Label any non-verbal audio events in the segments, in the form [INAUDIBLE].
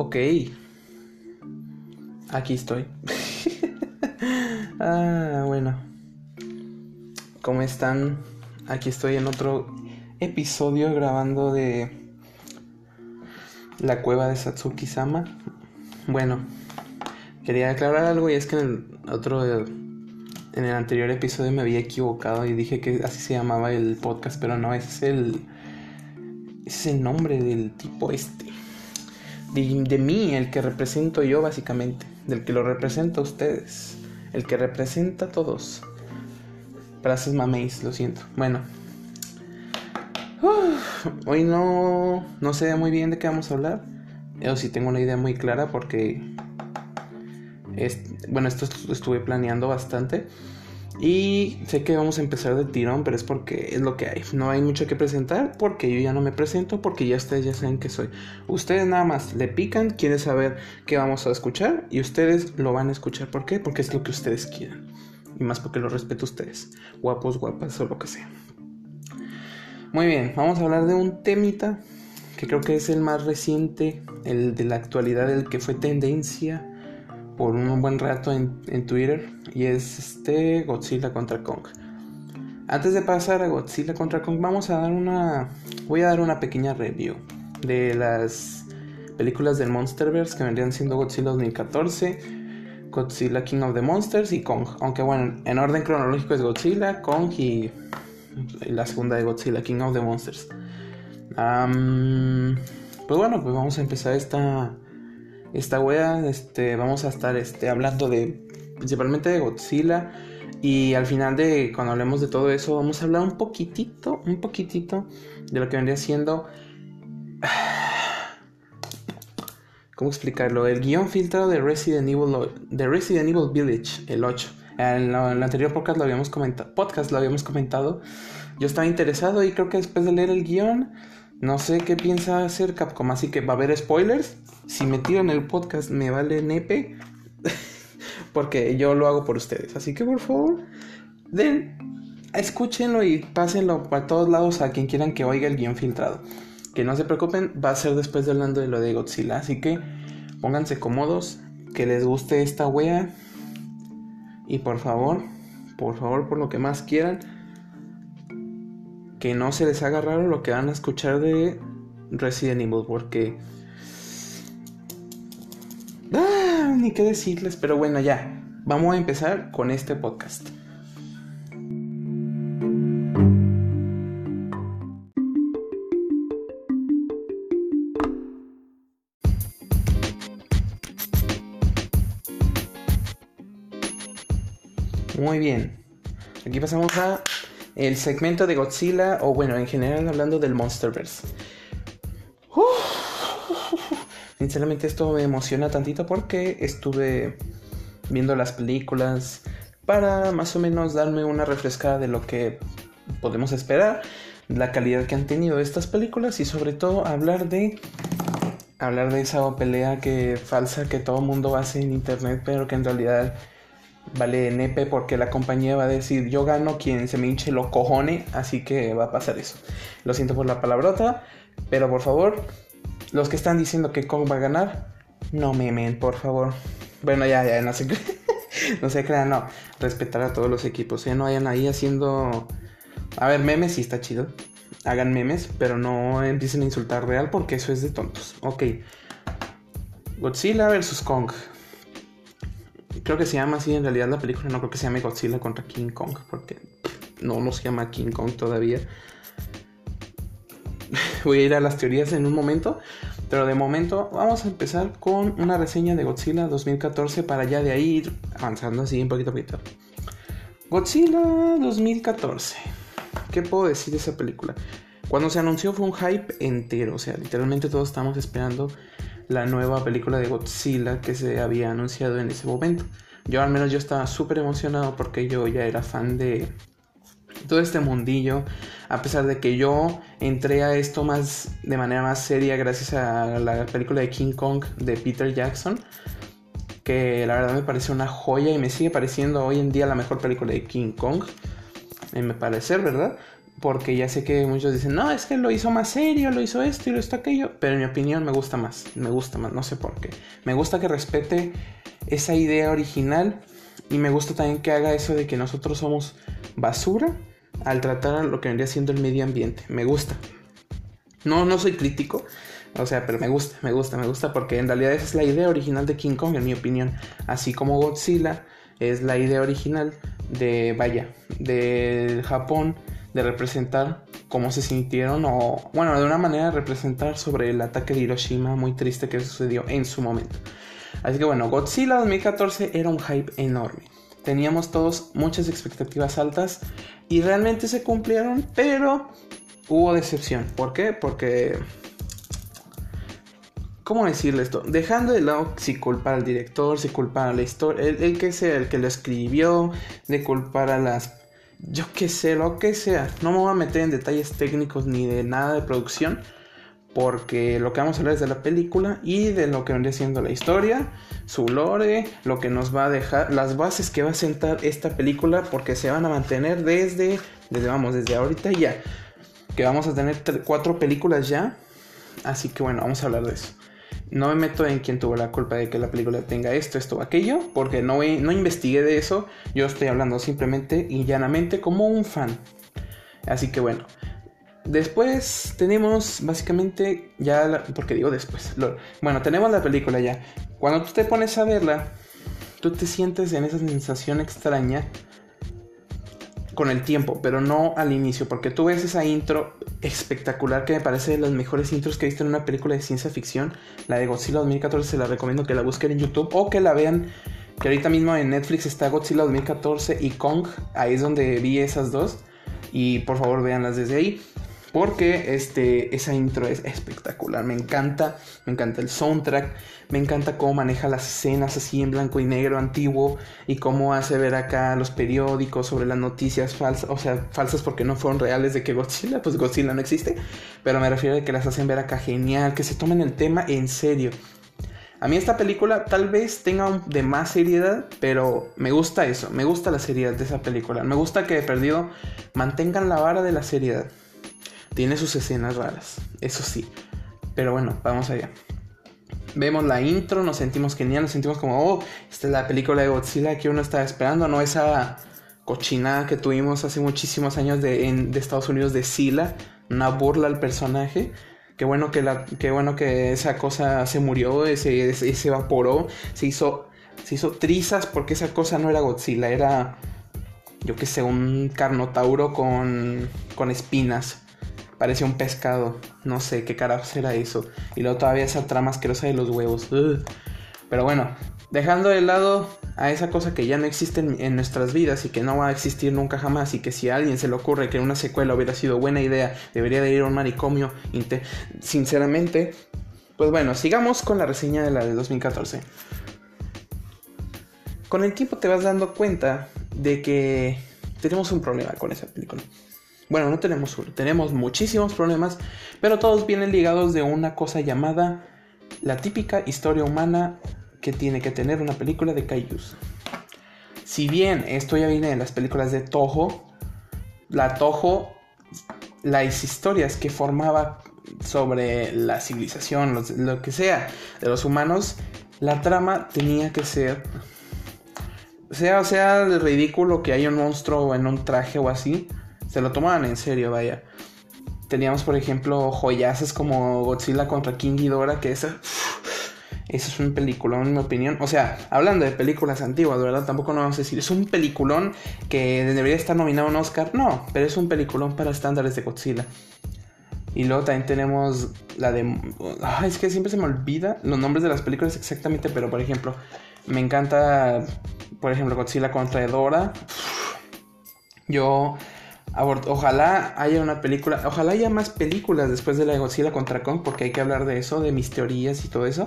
Ok. Aquí estoy. [LAUGHS] ah, bueno. ¿Cómo están? Aquí estoy en otro episodio grabando de La cueva de Satsuki-sama. Bueno, quería aclarar algo y es que en el otro en el anterior episodio me había equivocado y dije que así se llamaba el podcast, pero no, ese es el es el nombre del tipo este de, mí, el que represento yo básicamente, del que lo representa a ustedes, el que representa a todos. Frases mameis, lo siento. Bueno. hoy no, no sé muy bien de qué vamos a hablar. Yo sí tengo una idea muy clara porque... Bueno, esto estuve planeando bastante. Y sé que vamos a empezar de tirón, pero es porque es lo que hay. No hay mucho que presentar porque yo ya no me presento, porque ya ustedes ya saben que soy. Ustedes nada más le pican, quieren saber qué vamos a escuchar y ustedes lo van a escuchar. ¿Por qué? Porque es lo que ustedes quieran. Y más porque lo respeto a ustedes. Guapos, guapas o lo que sea. Muy bien, vamos a hablar de un temita que creo que es el más reciente, el de la actualidad, el que fue tendencia por un buen rato en, Twitter y es este Godzilla contra Kong. Antes de pasar a Godzilla contra Kong, vamos a dar una. Voy a dar una pequeña review de las películas del Monsterverse que vendrían siendo Godzilla 2014, Godzilla King of the Monsters y Kong. Aunque bueno, en orden cronológico es Godzilla, Kong y, la segunda de Godzilla King of the Monsters. pues bueno, pues vamos a empezar esta esta wea, este, vamos a estar este, hablando de principalmente de Godzilla. Y al final de cuando hablemos de todo eso, vamos a hablar un poquitito, un poquitito de lo que vendría siendo. [SIGHS] ¿Cómo explicarlo? El guion filtrado de Resident Evil, de Resident Evil Village, el 8. En el anterior podcast lo habíamos comentado. Podcast lo habíamos comentado. Yo estaba interesado y creo que después de leer el guion no sé qué piensa hacer Capcom, así que va a haber spoilers. Si me tiran el podcast me vale nepe. [LAUGHS] porque yo lo hago por ustedes. Así que por favor, den, escúchenlo y pásenlo para todos lados a quien quieran que oiga el guion filtrado. Que no se preocupen, va a ser después de hablando de lo de Godzilla. Así que pónganse cómodos, que les guste esta wea. Y por favor, por favor, por lo que más quieran que no se les haga raro lo que van a escuchar de Resident Evil, porque... Ah, ni qué decirles, pero bueno, ya. Vamos a empezar con este podcast. Muy bien. Aquí pasamos a el segmento de Godzilla, o bueno, en general hablando del Monsterverse. sinceramente esto me emociona tantito porque estuve viendo las películas para más o menos darme una refrescada de lo que podemos esperar, la calidad que han tenido estas películas y sobre todo hablar de hablar de esa pelea que falsa que todo mundo hace en internet, pero que en realidad vale nepe porque la compañía va a decir yo gano quien se me hinche lo cojone, así que va a pasar eso. Lo siento por la palabrota, pero por favor, los que están diciendo que Kong va a ganar, no memen, por favor. Bueno, ya, ya, no se [LAUGHS] no se crean, no. Respetar a todos los equipos, ¿eh? No vayan ahí haciendo... A ver, memes sí está chido. Hagan memes, pero no empiecen a insultar real porque eso es de tontos. Ok. Godzilla vs. Kong. Creo que se llama así en realidad la película. No creo que se llame Godzilla contra King Kong. Porque no, no se llama King Kong todavía. [LAUGHS] Voy a ir a las teorías en un momento. Pero de momento vamos a empezar con una reseña de Godzilla 2014 para ya de ahí ir avanzando así un poquito a poquito. Godzilla 2014. ¿Qué puedo decir de esa película? Cuando se anunció fue un hype entero. O sea, literalmente todos estamos esperando la nueva película de Godzilla que se había anunciado en ese momento. Yo al menos yo estaba súper emocionado porque yo ya era fan de todo este mundillo, a pesar de que yo entré a esto más de manera más seria gracias a la película de King Kong de Peter Jackson, que la verdad me pareció una joya y me sigue pareciendo hoy en día la mejor película de King Kong, en mi parecer, ¿verdad? Porque ya sé que muchos dicen, no, es que lo hizo más serio, lo hizo esto y lo hizo aquello, pero en mi opinión me gusta más, me gusta más, no sé por qué. Me gusta que respete esa idea original y me gusta también que haga eso de que nosotros somos basura al tratar lo que vendría siendo el medio ambiente. Me gusta. No, no soy crítico, o sea, pero me gusta, me gusta, me gusta porque en realidad esa es la idea original de King Kong, en mi opinión. Así como Godzilla es la idea original de, vaya, de Japón de representar cómo se sintieron o, bueno, de una manera representar sobre el ataque de Hiroshima muy triste que sucedió en su momento. Así que bueno, Godzilla 2014 era un hype enorme. Teníamos todos muchas expectativas altas y realmente se cumplieron, pero hubo decepción. ¿Por qué? Porque ¿Cómo decirle esto? Dejando de lado si culpar al director, si culpar a la historia, el, que sea el que lo escribió, de culpar a las. Yo qué sé, lo que sea. No me voy a meter en detalles técnicos ni de nada de producción, porque lo que vamos a hablar es de la película y de lo que vendría siendo la historia, su lore, lo que nos va a dejar, las bases que va a sentar esta película, porque se van a mantener desde, desde vamos, desde ahorita ya. Que vamos a tener cuatro películas ya. Así que bueno, vamos a hablar de eso. No me meto en quién tuvo la culpa de que la película tenga esto, esto o aquello, porque no, no investigué de eso. Yo estoy hablando simplemente y llanamente como un fan. Así que bueno. Después tenemos básicamente ya, porque digo después, bueno, tenemos la película ya. Cuando tú te pones a verla, tú te sientes en esa sensación extraña con el tiempo, pero no al inicio, porque tú ves esa intro espectacular que me parece de las mejores intros que he visto en una película de ciencia ficción, la de Godzilla 2014, se la recomiendo que la busquen en YouTube o que la vean, que ahorita mismo en Netflix está Godzilla 2014 y Kong, ahí es donde vi esas dos, y por favor véanlas desde ahí. Porque este, esa intro es espectacular. Me encanta. Me encanta el soundtrack. Me encanta cómo maneja las escenas así en blanco y negro antiguo. Y cómo hace ver acá los periódicos sobre las noticias falsas. O sea, falsas porque no fueron reales de que Godzilla, pues Godzilla no existe. Pero me refiero a que las hacen ver acá genial. Que se tomen el tema en serio. A mí esta película tal vez tenga de más seriedad, pero me gusta eso, me gusta la seriedad de esa película. Me gusta que de perdido mantengan la vara de la seriedad. Tiene sus escenas raras, eso sí. Pero bueno, vamos allá. Vemos la intro, nos sentimos genial, nos sentimos como, oh, esta es la película de Godzilla que uno estaba esperando, no esa cochinada que tuvimos hace muchísimos años de, Estados Unidos de Sila, una burla al personaje. Qué bueno que, la, qué bueno que esa cosa se murió, se, se evaporó, se hizo, se hizo trizas porque esa cosa no era Godzilla, era, yo que sé, un carnotauro con, con espinas. Parecía un pescado. No sé qué carajo era eso. Y luego todavía esa trama asquerosa de los huevos. Pero bueno, dejando de lado a esa cosa que ya no existe en, nuestras vidas y que no va a existir nunca jamás y que si a alguien se le ocurre que una secuela hubiera sido buena idea, debería de ir a un manicomio, sinceramente, pues bueno, sigamos con la reseña de la de 2014. Con el tiempo te vas dando cuenta de que tenemos un problema con esa película. Bueno, no tenemos uno, tenemos muchísimos problemas, pero todos vienen ligados de una cosa llamada la típica historia humana que tiene que tener una película de Kaijus. Si bien esto ya viene de las películas de Toho, la Toho, las historias que formaba sobre la civilización, lo, que sea, de los humanos, la trama tenía que ser sea, sea ridículo que haya un monstruo en un traje o así, se lo tomaban en serio, vaya. Teníamos, por ejemplo, joyazas como Godzilla contra King Ghidorah, que esa, eso es un peliculón, en mi opinión. O sea, hablando de películas antiguas, ¿verdad? Tampoco no vamos a decir, es un peliculón que debería estar nominado a un Oscar. No, pero es un peliculón para estándares de Godzilla. Y luego también tenemos la de... es que siempre se me olvida los nombres de las películas exactamente, pero por ejemplo, me encanta, por ejemplo, Godzilla contra Edora. Yo Ojalá haya una película, ojalá haya más películas después de la Godzilla contra Kong, porque hay que hablar de eso, de mis teorías y todo eso.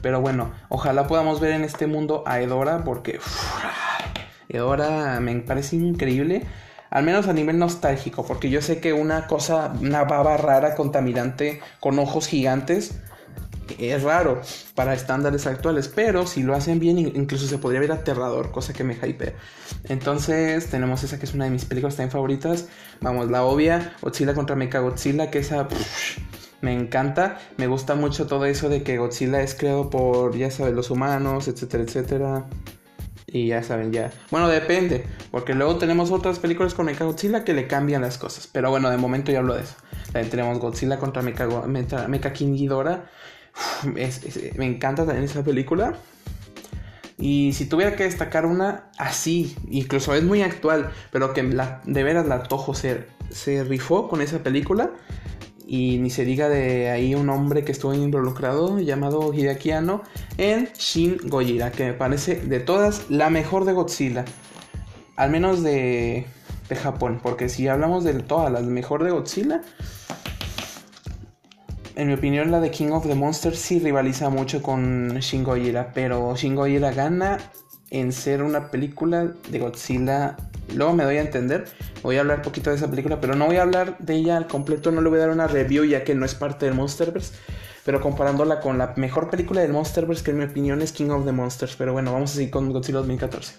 Pero bueno, ojalá podamos ver en este mundo a Edora, porque Edora me parece increíble, al menos a nivel nostálgico, porque yo sé que una cosa, una baba rara, contaminante, con ojos gigantes, es raro para estándares actuales, pero si lo hacen bien, incluso se podría ver aterrador, cosa que me hypea. Entonces, tenemos esa que es una de mis películas también favoritas. Vamos, la obvia, Godzilla contra Mecha Godzilla, que esa me encanta. Me gusta mucho todo eso de que Godzilla es creado por, ya saben, los humanos, etcétera, etcétera. Y ya saben, ya. Bueno, depende. Porque luego tenemos otras películas con Mecha Godzilla que le cambian las cosas. Pero bueno, de momento ya hablo de eso. También tenemos Godzilla contra Mecha, Mecha. Me encanta también esa película. Y si tuviera que destacar una así, incluso es muy actual, pero que la, de veras la Toho se, se rifó con esa película, y ni se diga de ahí un hombre que estuvo involucrado llamado Hideaki Anno en Shin Gojira, que me parece de todas la mejor de Godzilla. Al menos de, de Japón, porque si hablamos de todas las mejor de Godzilla, en mi opinión la de King of the Monsters sí rivaliza mucho con Shin Gojira, pero Shin Gojira gana en ser una película de Godzilla Luego me doy a entender. Voy a hablar poquito de esa película, pero no voy a hablar de ella al completo. No le voy a dar una review ya que no es parte del Monsterverse. Pero comparándola con la mejor película del Monsterverse, que en mi opinión es King of the Monsters. Pero bueno, vamos a seguir con Godzilla 2014.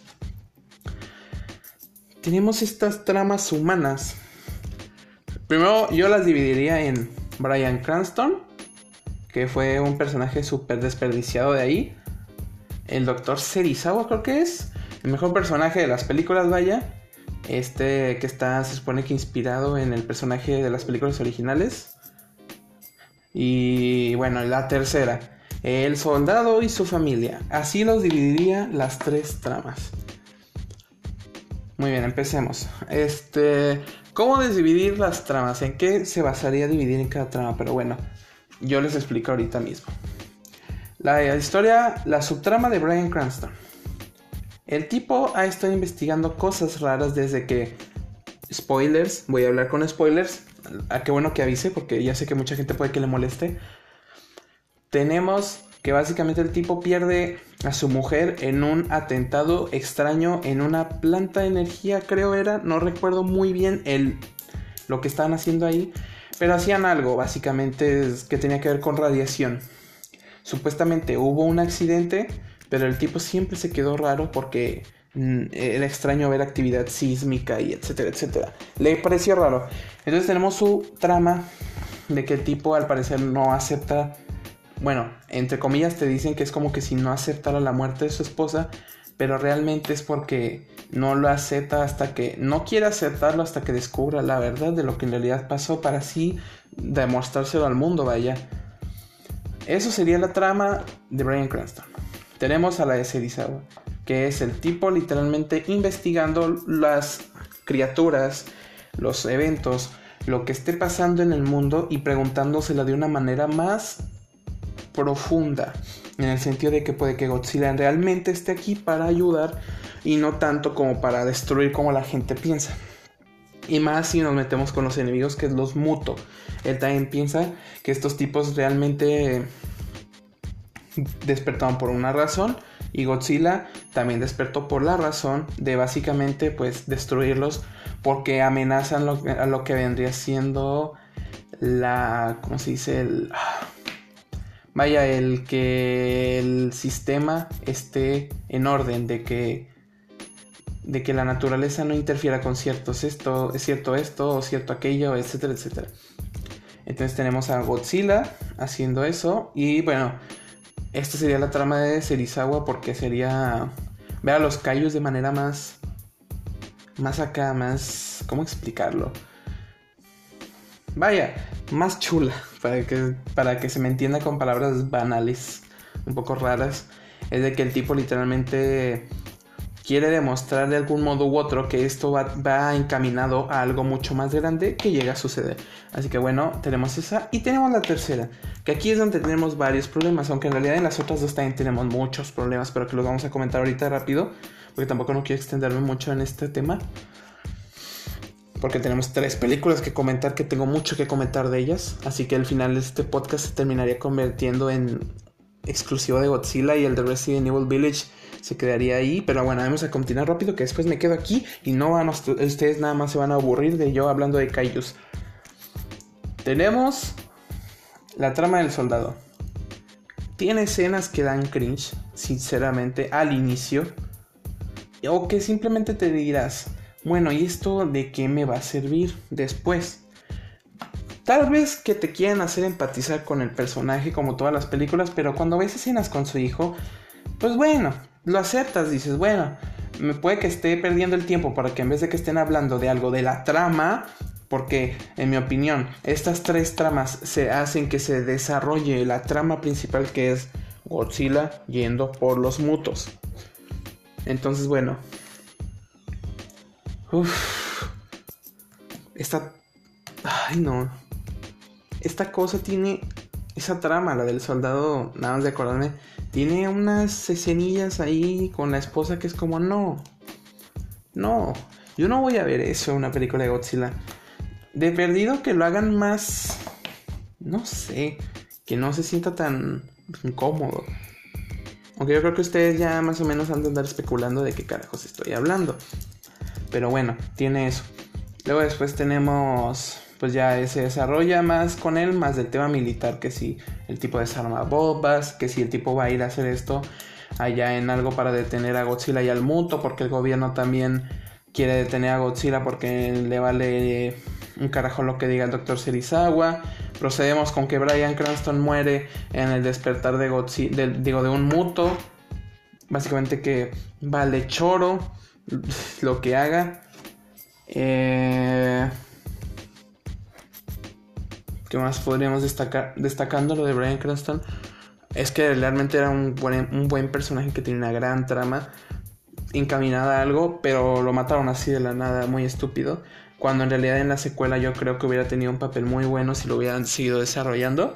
Tenemos estas tramas humanas. Primero yo las dividiría en Brian Cranston, que fue un personaje súper desperdiciado de ahí. El doctor Serizawa creo que es. El mejor personaje de las películas, vaya. Este que está, se supone que inspirado en el personaje de las películas originales. Y bueno, la tercera, el soldado y su familia. Así los dividiría las tres tramas. Muy bien, empecemos. Este, ¿cómo dividir las tramas? ¿En qué se basaría dividir en cada trama? Pero bueno, yo les explico ahorita mismo. La historia, la subtrama de Brian Cranston. El tipo ha estado investigando cosas raras desde que... Spoilers, voy a hablar con spoilers. A qué bueno que avise porque ya sé que mucha gente puede que le moleste. Tenemos que básicamente el tipo pierde a su mujer en un atentado extraño en una planta de energía, creo era, no recuerdo muy bien el, lo que estaban haciendo ahí, pero hacían algo básicamente que tenía que ver con radiación. Supuestamente hubo un accidente pero el tipo siempre se quedó raro porque mm, era extraño ver actividad sísmica y etcétera, etcétera. Le pareció raro. Entonces tenemos su trama de que el tipo al parecer no acepta, bueno, entre comillas te dicen que es como que si no aceptara la muerte de su esposa, pero realmente es porque no lo acepta hasta que, no quiere aceptarlo hasta que descubra la verdad de lo que en realidad pasó para así demostrárselo al mundo, vaya. Eso sería la trama de Brian Cranston. Tenemos a la de Serizawa, que es el tipo literalmente investigando las criaturas, los eventos, lo que esté pasando en el mundo y preguntándosela de una manera más profunda, en el sentido de que puede que Godzilla realmente esté aquí para ayudar y no tanto como para destruir como la gente piensa. Y más si nos metemos con los enemigos que es los Muto. Él también piensa que estos tipos realmente despertaron por una razón y Godzilla también despertó por la razón de básicamente pues destruirlos porque amenazan a lo que vendría siendo la ¿cómo se dice? el vaya el que el sistema esté en orden de que de que la naturaleza no interfiera con ciertos esto, es cierto esto o cierto aquello, etcétera, etcétera. Entonces tenemos a Godzilla haciendo eso y bueno, esta sería la trama de Serizawa porque sería ver a los Kaijus de manera más más acá, más ¿cómo explicarlo? Vaya, más chula para que para que se me entienda con palabras banales, un poco raras, es de que el tipo literalmente quiere demostrar de algún modo u otro que esto va, encaminado a algo mucho más grande que llega a suceder. Así que bueno, tenemos esa y tenemos la tercera, que aquí es donde tenemos varios problemas, aunque en realidad en las otras dos también tenemos muchos problemas, pero que los vamos a comentar ahorita rápido, porque tampoco no quiero extenderme mucho en este tema. Porque tenemos tres películas que comentar, que tengo mucho que comentar de ellas. Así que al final este podcast se terminaría convirtiendo en exclusivo de Godzilla y el de Resident Evil Village se quedaría ahí. Pero bueno, vamos a continuar rápido que después me quedo aquí y no van a, ustedes nada más se van a aburrir de yo hablando de Kaijus. Tenemos la trama del soldado. tiene escenas que dan cringe, sinceramente, al inicio. O que simplemente te dirás, bueno, ¿y esto de qué me va a servir después? Tal vez que te quieran hacer empatizar con el personaje como todas las películas, pero cuando ves escenas con su hijo, pues bueno, lo aceptas, dices, bueno, me puede que esté perdiendo el tiempo para que en vez de que estén hablando de algo de la trama, porque en mi opinión estas tres tramas se hacen que se desarrolle la trama principal que es Godzilla yendo por los mutos. Entonces bueno. Uf, esta... Ay no. Esta cosa tiene... Esa trama, la del soldado, nada más de acordarme, tiene unas escenillas ahí con la esposa que es como no. No. Yo no voy a ver eso, una película de Godzilla. De perdido que lo hagan más... No sé. Que no se sienta tan incómodo. Aunque yo creo que ustedes ya más o menos han de andar especulando de qué carajos estoy hablando. Pero bueno, tiene eso. Luego después tenemos, pues ya se desarrolla más con él, más del tema militar, que si el tipo desarma bombas, que si el tipo va a ir a hacer esto allá en algo para detener a Godzilla y al Muto, porque el gobierno también quiere detener a Godzilla porque le vale un carajo lo que diga el doctor Serizawa. Procedemos con que Brian Cranston muere en el despertar de Godzilla, digo, de un muto. Básicamente que vale choro [LAUGHS] lo que haga. Eh, ¿Qué más podríamos destacar? Destacando lo de Brian Cranston. Es que realmente era un buen, un buen personaje que tiene una gran trama encaminada a algo, pero lo mataron así de la nada, muy estúpido cuando en realidad en la secuela yo creo que hubiera tenido un papel muy bueno si lo hubieran seguido desarrollando.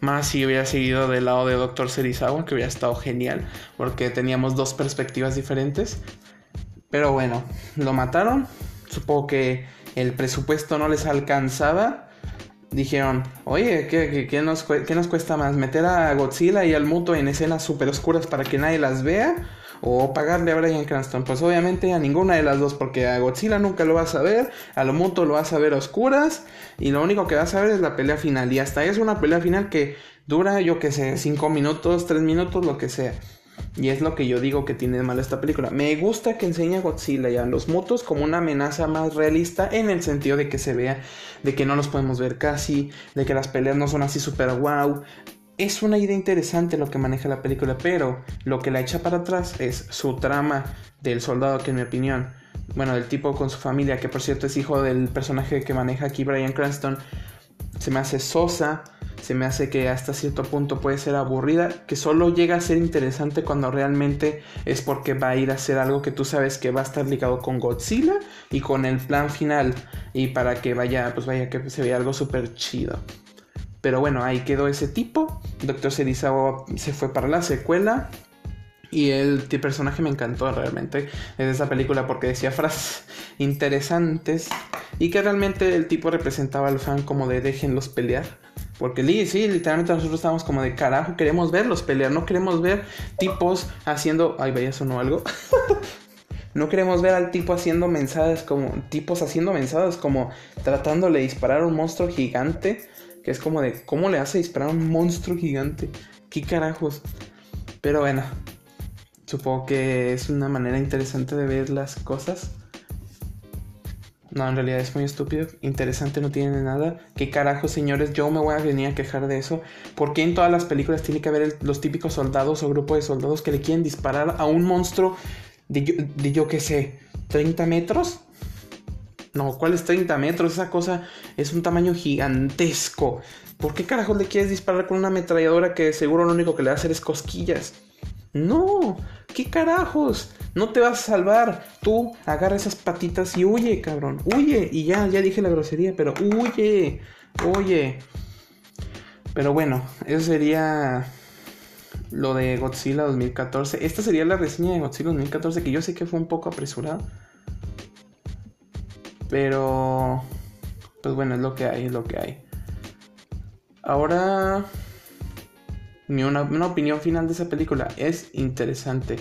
Más si hubiera seguido del lado de Dr. Serizawa, que hubiera estado genial, porque teníamos dos perspectivas diferentes. Pero bueno, lo mataron. Supongo que el presupuesto no les alcanzaba. Dijeron, oye, ¿qué, nos, ¿qué, nos, cuesta más? ¿Meter a Godzilla y al Muto en escenas súper oscuras para que nadie las vea? o pagarle a Brian Cranston. Pues obviamente a ninguna de las dos, porque a Godzilla nunca lo vas a ver, a lo muto lo vas a ver a oscuras, y lo único que vas a ver es la pelea final. Y hasta es una pelea final que dura, yo que sé, 5 minutos, 3 minutos, lo que sea. Y es lo que yo digo que tiene mal esta película. Me gusta que enseñe a Godzilla y a los mutos como una amenaza más realista en el sentido de que se vea, de que no los podemos ver casi, de que las peleas no son así super wow es una idea interesante lo que maneja la película, pero lo que la echa para atrás es su trama del soldado, que en mi opinión, bueno, del tipo con su familia, que por cierto es hijo del personaje que maneja aquí Brian Cranston, se me hace sosa, se me hace que hasta cierto punto puede ser aburrida, que solo llega a ser interesante cuando realmente es porque va a ir a hacer algo que tú sabes que va a estar ligado con Godzilla y con el plan final y para que vaya, pues vaya que se vea algo súper chido. Pero bueno, ahí quedó ese tipo. Doctor Serizawa se fue para la secuela. Y el, personaje me encantó realmente desde esa película porque decía frases interesantes y que realmente el tipo representaba al fan como de déjenlos pelear. Porque sí, literalmente nosotros estábamos como de carajo, queremos verlos pelear, no queremos ver tipos haciendo... Ay, vaya, sonó algo. [LAUGHS] no queremos ver al tipo haciendo mensajes como... Tipos haciendo mensajes como tratándole de disparar a un monstruo gigante que es como de, ¿cómo le hace disparar a un monstruo gigante? ¿Qué carajos? Pero bueno, supongo que es una manera interesante de ver las cosas. No, en realidad es muy estúpido. Interesante no tiene nada. ¿Qué carajos, señores? Yo me voy a venir a quejar de eso. ¿Por qué en todas las películas tiene que haber los típicos soldados o grupo de soldados que le quieren disparar a un monstruo de yo, de yo qué sé, 30 metros? No, ¿cuál es 30 metros? Esa cosa es un tamaño gigantesco. ¿Por qué carajos le quieres disparar con una ametralladora que seguro lo único que le va a hacer es cosquillas? No, ¿qué carajos? No te vas a salvar. Tú agarra esas patitas y huye, cabrón. Huye. Y ya, ya dije la grosería, pero huye. Huye. Pero bueno, eso sería lo de Godzilla 2014. Esta sería la reseña de Godzilla 2014 que yo sé que fue un poco apresurada. Pero, pues bueno, es lo que hay, es lo que hay. Ahora, mi una, opinión final de esa película es interesante.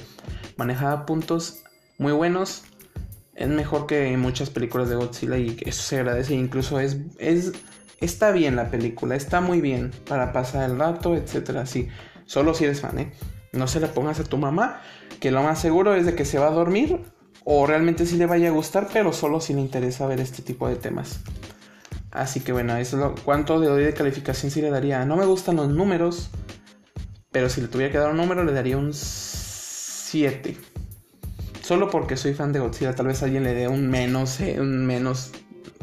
Manejaba puntos muy buenos. Es mejor que muchas películas de Godzilla y eso se agradece. Incluso es, es, está bien la película, está muy bien para pasar el rato, etcétera. Sí, Solo si eres fan, ¿eh? No se la pongas a tu mamá, que lo más seguro es de que se va a dormir o realmente sí le vaya a gustar, pero solo si le interesa ver este tipo de temas. Así que bueno, eso es lo, cuánto le doy de calificación si le daría. No me gustan los números, pero si le tuviera que dar un número le daría un 7. Solo porque soy fan de Godzilla, tal vez alguien le dé un menos, eh, un menos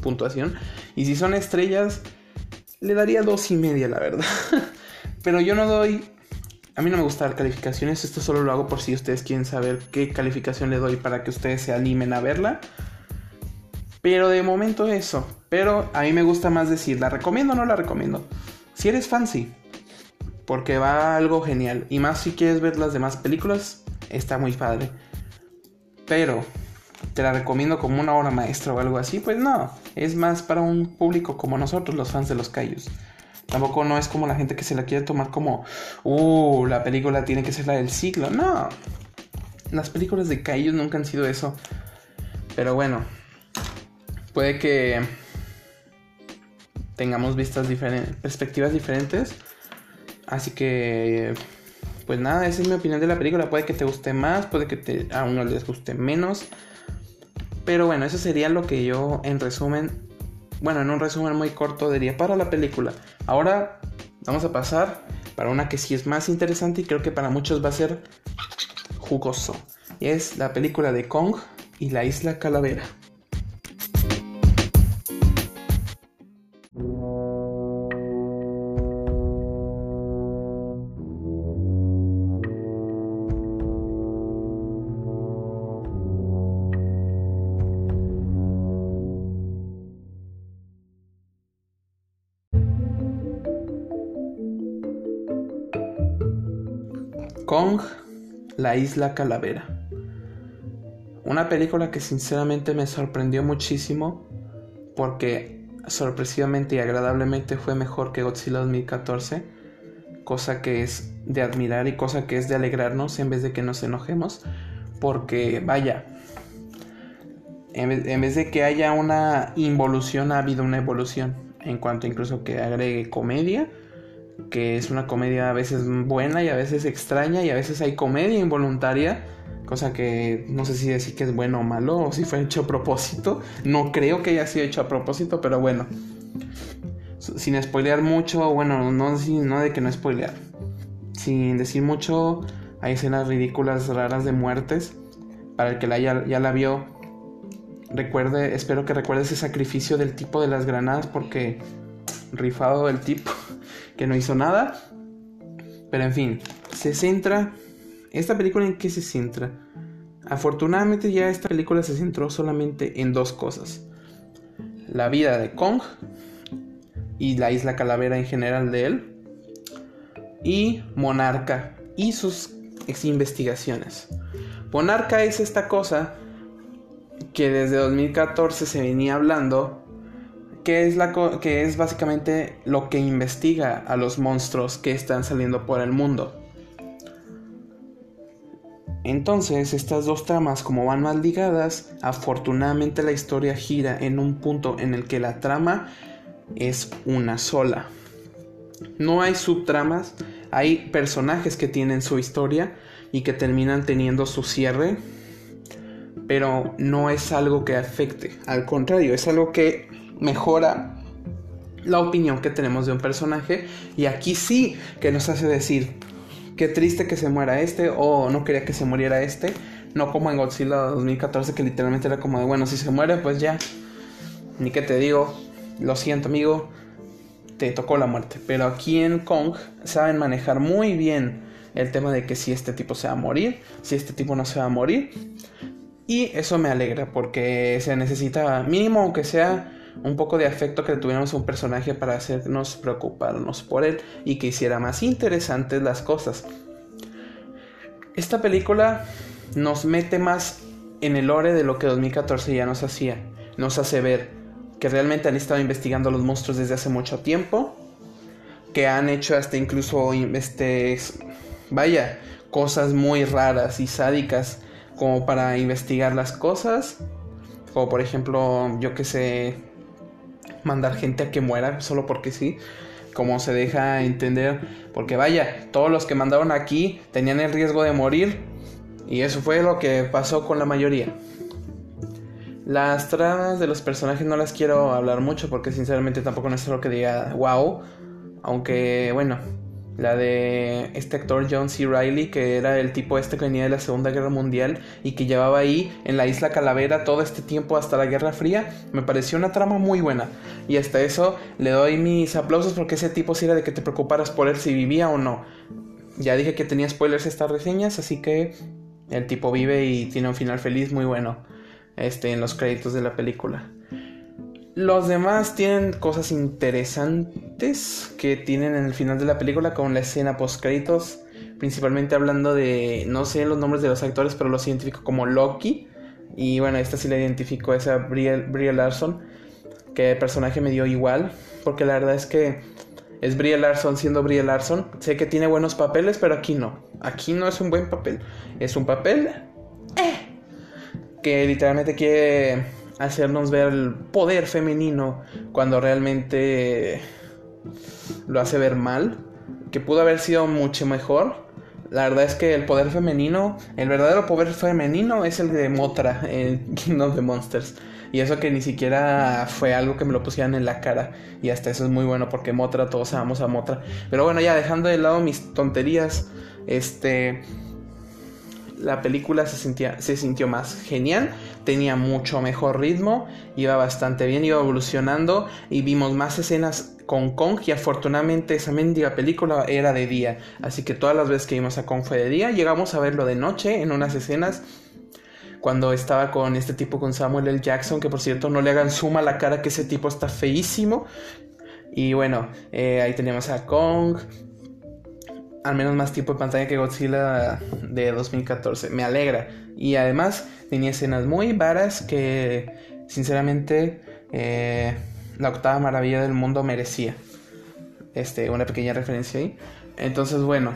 puntuación. Y si son estrellas, le daría dos y media, la verdad. [LAUGHS] pero yo no doy a mí no me gusta dar calificaciones, esto solo lo hago por si ustedes quieren saber qué calificación le doy para que ustedes se animen a verla. Pero de momento eso. Pero a mí me gusta más decir, ¿la recomiendo o no la recomiendo? Si eres fancy, porque va algo genial. Y más si quieres ver las demás películas, está muy padre. Pero, ¿te la recomiendo como una obra maestra o algo así? Pues no, es más para un público como nosotros, los fans de los Cayos. Tampoco no es como la gente que se la quiere tomar como, uh, la película tiene que ser la del siglo. No. Las películas de Kaiju nunca han sido eso. Pero bueno, puede que tengamos vistas diferentes, perspectivas diferentes. Así que, pues nada, esa es mi opinión de la película. Puede que te guste más, puede que te, a les guste menos. Pero bueno, eso sería lo que yo en resumen bueno, en un resumen muy corto diría para la película. Ahora vamos a pasar para una que sí es más interesante y creo que para muchos va a ser jugoso. Y es la película de Kong y la isla Calavera. La isla calavera. Una película que sinceramente me sorprendió muchísimo porque sorpresivamente y agradablemente fue mejor que Godzilla 2014, cosa que es de admirar y cosa que es de alegrarnos en vez de que nos enojemos, porque vaya, en vez de que haya una involución, ha habido una evolución en cuanto incluso que agregue comedia que es una comedia a veces buena y a veces extraña y a veces hay comedia involuntaria, cosa que no sé si decir que es bueno o malo o si fue hecho a propósito. No creo que haya sido hecho a propósito, pero bueno. Sin spoilear mucho, bueno, no, no de que no spoilear. Sin decir mucho, hay escenas ridículas, raras de muertes. Para el que la ya, ya la vio, recuerde, espero que recuerde ese sacrificio del tipo de las granadas porque rifado del tipo que no hizo nada. Pero en fin, se centra... ¿Esta película en qué se centra? Afortunadamente ya esta película se centró solamente en dos cosas. La vida de Kong y la isla calavera en general de él. Y Monarca y sus investigaciones. Monarca es esta cosa que desde 2014 se venía hablando que es, la es básicamente lo que investiga a los monstruos que están saliendo por el mundo. Entonces, estas dos tramas, como van más ligadas, afortunadamente la historia gira en un punto en el que la trama es una sola. No hay subtramas, hay personajes que tienen su historia y que terminan teniendo su cierre, pero no es algo que afecte, al contrario, es algo que mejora la opinión que tenemos de un personaje. Y aquí sí que nos hace decir qué triste que se muera este o no quería que se muriera este, no como en Godzilla 2014 que literalmente era como de bueno, si se muere pues ya, ni que te digo, lo siento amigo, te tocó la muerte, pero aquí en Kong saben manejar muy bien el tema de que si este tipo se va a morir, si este tipo no se va a morir. Y eso me alegra porque se necesita mínimo aunque sea un poco de afecto que tuviéramos un personaje para hacernos preocuparnos por él y que hiciera más interesantes las cosas. Esta película nos mete más en el lore de lo que 2014 ya nos hacía. Nos hace ver que realmente han estado investigando los monstruos desde hace mucho tiempo, que han hecho hasta incluso este vaya, cosas muy raras y sádicas como para investigar las cosas, como por ejemplo, yo que sé, mandar gente a que muera solo porque sí. como se deja entender, porque vaya, todos los que mandaron aquí tenían el riesgo de morir y eso fue lo que pasó con la mayoría. Las tramas de los personajes no las quiero hablar mucho porque sinceramente tampoco no es lo que diga wow, aunque bueno, la de este actor John C. Riley, que era el tipo este que venía de la Segunda Guerra Mundial y que llevaba ahí en la isla Calavera todo este tiempo hasta la Guerra Fría, me pareció una trama muy buena. Y hasta eso le doy mis aplausos porque ese tipo sí era de que te preocuparas por él si vivía o no. Ya dije que tenía spoilers estas reseñas, así que el tipo vive y tiene un final feliz muy bueno este, en los créditos de la película. Los demás tienen cosas interesantes que tienen en el final de la película, con la escena post créditos, principalmente hablando de, no sé los nombres de los actores, pero los identifico como Loki. Y bueno, esta sí la identifico, esa Brie, Brie Larson, que el personaje me dio igual, porque la verdad es que es Brie Larson siendo Brie Larson. Sé que tiene buenos papeles, pero aquí no. Aquí no es un buen papel. Es un papel eh, que literalmente quiere hacernos ver el poder femenino cuando realmente lo hace ver mal, que pudo haber sido mucho mejor. La verdad es que el poder femenino, el verdadero poder femenino es el de Motra en [LAUGHS] Kingdom of the Monsters. Y eso que ni siquiera fue algo que me lo pusieran en la cara. Y hasta eso es muy bueno porque Motra, todos amamos a Motra. Pero bueno, ya dejando de lado mis tonterías, este la película se, sentía, se sintió más genial, tenía mucho mejor ritmo, iba bastante bien, iba evolucionando y vimos más escenas con Kong y afortunadamente esa mendiga película era de día, así que todas las veces que vimos a Kong fue de día, llegamos a verlo de noche en unas escenas cuando estaba con este tipo con Samuel L. Jackson, que por cierto no le hagan suma la cara que ese tipo está feísimo. Y bueno, eh, ahí teníamos a Kong, al menos más tiempo de pantalla que Godzilla de 2014. Me alegra. Y además tenía escenas muy varas que sinceramente eh, la octava maravilla del mundo merecía. Este, una pequeña referencia ahí. Entonces, bueno.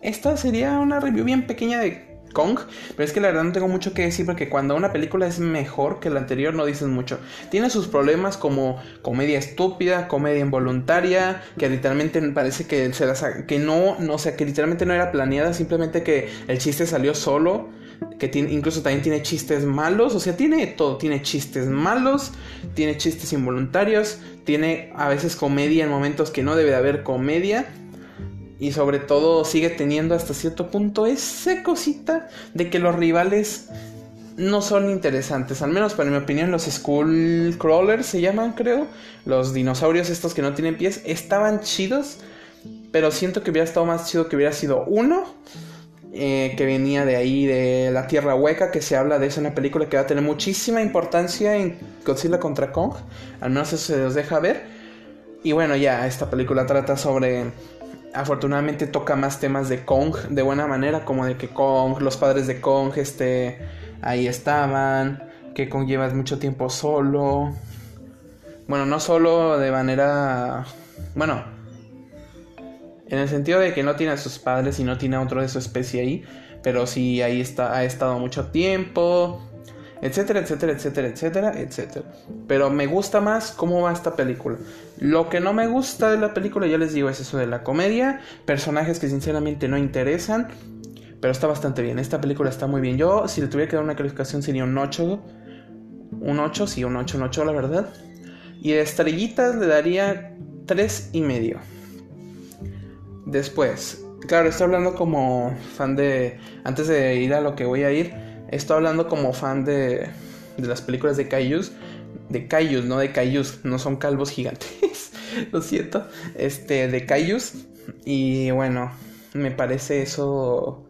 Esta sería una review bien pequeña de Pero es que la verdad no tengo mucho que decir porque cuando una película es mejor que la anterior no dicen mucho. Tiene sus problemas como comedia estúpida, comedia involuntaria, que literalmente parece que se las que no, no, o sea, que literalmente no era planeada, simplemente que el chiste salió solo que tiene, incluso también tiene chistes malos, o sea, tiene todo, tiene chistes malos, tiene chistes involuntarios, tiene a veces comedia en momentos que no debe de haber comedia, y sobre todo sigue teniendo hasta cierto punto esa cosita de que los rivales no son interesantes. Al menos para mi opinión los Skull Crawlers se llaman creo. Los dinosaurios estos que no tienen pies estaban chidos. Pero siento que hubiera estado más chido que hubiera sido uno. Eh, que venía de ahí, de la Tierra Hueca, que se habla de eso en la película, que va a tener muchísima importancia en Godzilla contra Kong. Al menos eso se los deja ver. Y bueno, ya, esta película trata sobre afortunadamente toca más temas de Kong de buena manera, como de que Kong, los padres de Kong, este, ahí estaban, que Kong lleva mucho tiempo solo. Bueno, no solo de manera, bueno, en el sentido de que no tiene a sus padres y no tiene a otro de su especie ahí, pero sí ahí está, ha estado mucho tiempo, etcétera, etcétera, etcétera, etcétera, etcétera. Pero me gusta más cómo va esta película. Lo que no me gusta de la película, ya les digo, es eso de la comedia, personajes que sinceramente no interesan, pero está bastante bien. Esta película está muy bien. Yo, si le tuviera que dar una calificación, sería un 8. Un 8, sí, un 8, un 8, la verdad. Y de estrellitas le daría 3 y medio. Después, claro, estoy hablando como fan de. Antes de ir a lo que voy a ir Estoy hablando como fan de, de las películas de Kaijus. De Kaijus, no de Kaijus. No son calvos gigantes. [LAUGHS] Lo siento. Este, de Kaijus. Y bueno, me parece eso.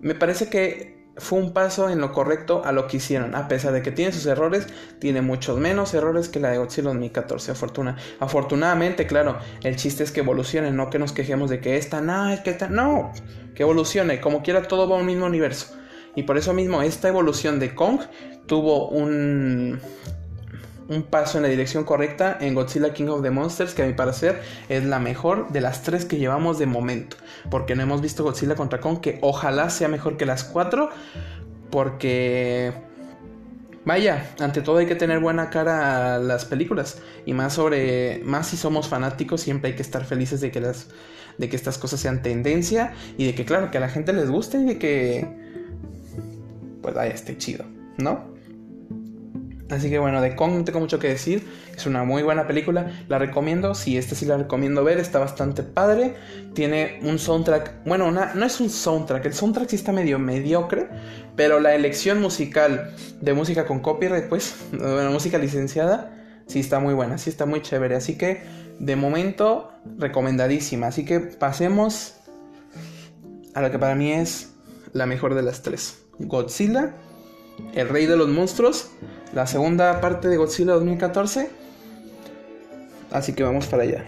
Me parece que fue un paso en lo correcto a lo que hicieron. A pesar de que tiene sus errores, tiene muchos menos errores que la de Godzilla 2014. Afortuna. Afortunadamente, claro, el chiste es que evolucione, no que nos quejemos de que esta, no, es que esta, no, que evolucione. Como quiera, todo va a un mismo universo. Y por eso mismo esta evolución de Kong tuvo un, un paso en la dirección correcta en Godzilla King of the Monsters, que a mi parecer es la mejor de las tres que llevamos de momento. Porque no hemos visto Godzilla contra Kong, que ojalá sea mejor que las cuatro, porque Vaya, ante todo hay que tener buena cara a las películas y más sobre más si somos fanáticos siempre hay que estar felices de que las de que estas cosas sean tendencia y de que claro que a la gente les guste y de que pues vaya esté chido, ¿no? Así que bueno, de Kong no tengo mucho que decir. Es una muy buena película. La recomiendo. Si esta sí la recomiendo ver. Está bastante padre. Tiene un soundtrack. Bueno, no es un soundtrack. El soundtrack sí está medio mediocre. Pero la elección musical de música con copyright, pues, [LAUGHS] bueno, música licenciada, sí está muy buena. Sí está muy chévere. Así que, de momento, recomendadísima. Así que pasemos a lo que para mí es la mejor de las tres. Godzilla, el rey de los monstruos la segunda parte de Godzilla 2014. Así que vamos para allá.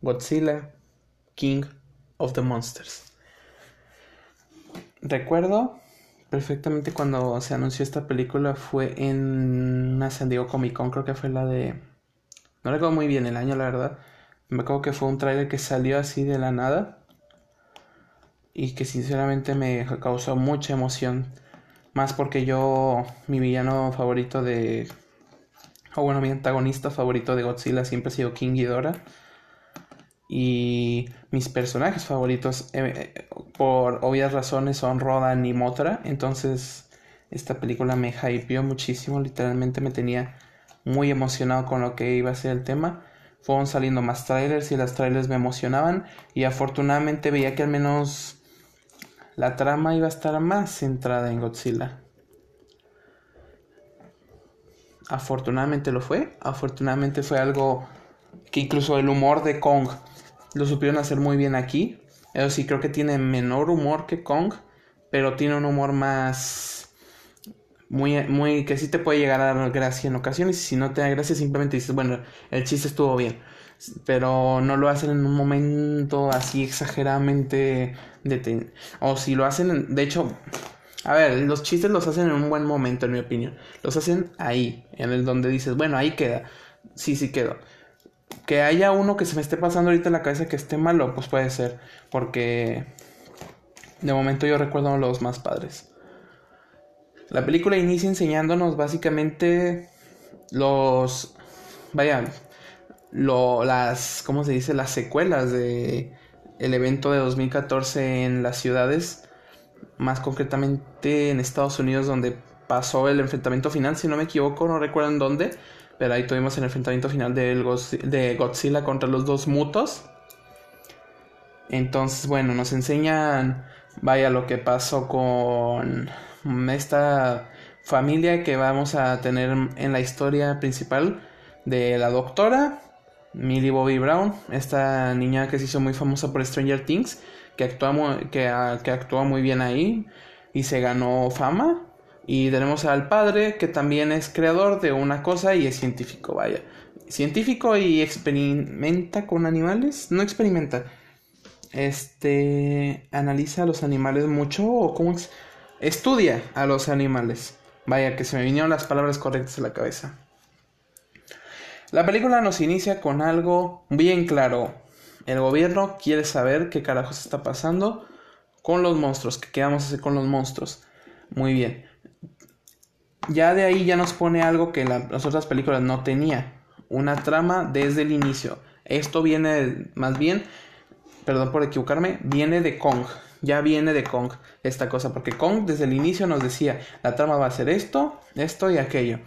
Godzilla, King of the Monsters. Recuerdo perfectamente cuando se anunció esta película fue en una San Diego Comic Con, creo que fue la de no recuerdo muy bien el año, la verdad. Me acuerdo que fue un tráiler que salió así de la nada. Y que sinceramente me causó mucha emoción. Más porque yo, mi villano favorito de... O bueno, mi antagonista favorito de Godzilla siempre ha sido King Ghidorah. Y mis personajes favoritos, eh, eh, por obvias razones, son Rodan y Motra. Entonces, esta película me hypeó muchísimo. Literalmente me tenía muy emocionado con lo que iba a ser el tema. Fueron saliendo más trailers y las trailers me emocionaban y afortunadamente veía que al menos la trama iba a estar más centrada en Godzilla. Afortunadamente lo fue, afortunadamente fue algo que incluso el humor de Kong lo supieron hacer muy bien aquí. Eso sí, creo que tiene menor humor que Kong, pero tiene un humor más muy, muy, que sí te puede llegar a dar gracia en ocasiones y si no te da gracia simplemente dices, bueno, el chiste estuvo bien, pero no lo hacen en un momento así exageradamente o si lo hacen, de hecho, a ver, los chistes los hacen en un buen momento en mi opinión, los hacen ahí, en el donde dices, bueno, ahí queda, sí, sí quedó. Que haya uno que se me esté pasando ahorita en la cabeza que esté malo, pues puede ser, porque de momento yo recuerdo los más padres. La película inicia enseñándonos básicamente los, vaya, lo, las, ¿cómo se dice? Las secuelas de el evento de 2014 en las ciudades, más concretamente en Estados Unidos donde pasó el enfrentamiento final, si no me equivoco, no recuerdo en dónde, pero ahí tuvimos el enfrentamiento final de Godzilla contra los dos mutos. Entonces, bueno, nos enseñan, vaya, lo que pasó con esta familia que vamos a tener en la historia principal de la doctora Millie Bobby Brown, esta niña que se hizo muy famosa por Stranger Things, que actúa muy, que, que muy bien ahí y se ganó fama. Y tenemos al padre que también es creador de una cosa y es científico, vaya. Científico y experimenta con animales. No experimenta. Este analiza a los animales mucho o cómo es Estudia a los animales. Vaya que se me vinieron las palabras correctas a la cabeza. La película nos inicia con algo bien claro. El gobierno quiere saber qué carajos está pasando con los monstruos, qué a hacer con los monstruos. Muy bien. Ya de ahí ya nos pone algo que las otras películas no tenía. Una trama desde el inicio. Esto viene más bien, perdón por equivocarme, viene de Kong ya viene de Kong esta cosa, porque Kong desde el inicio nos decía, la trama va a ser esto, esto y aquello.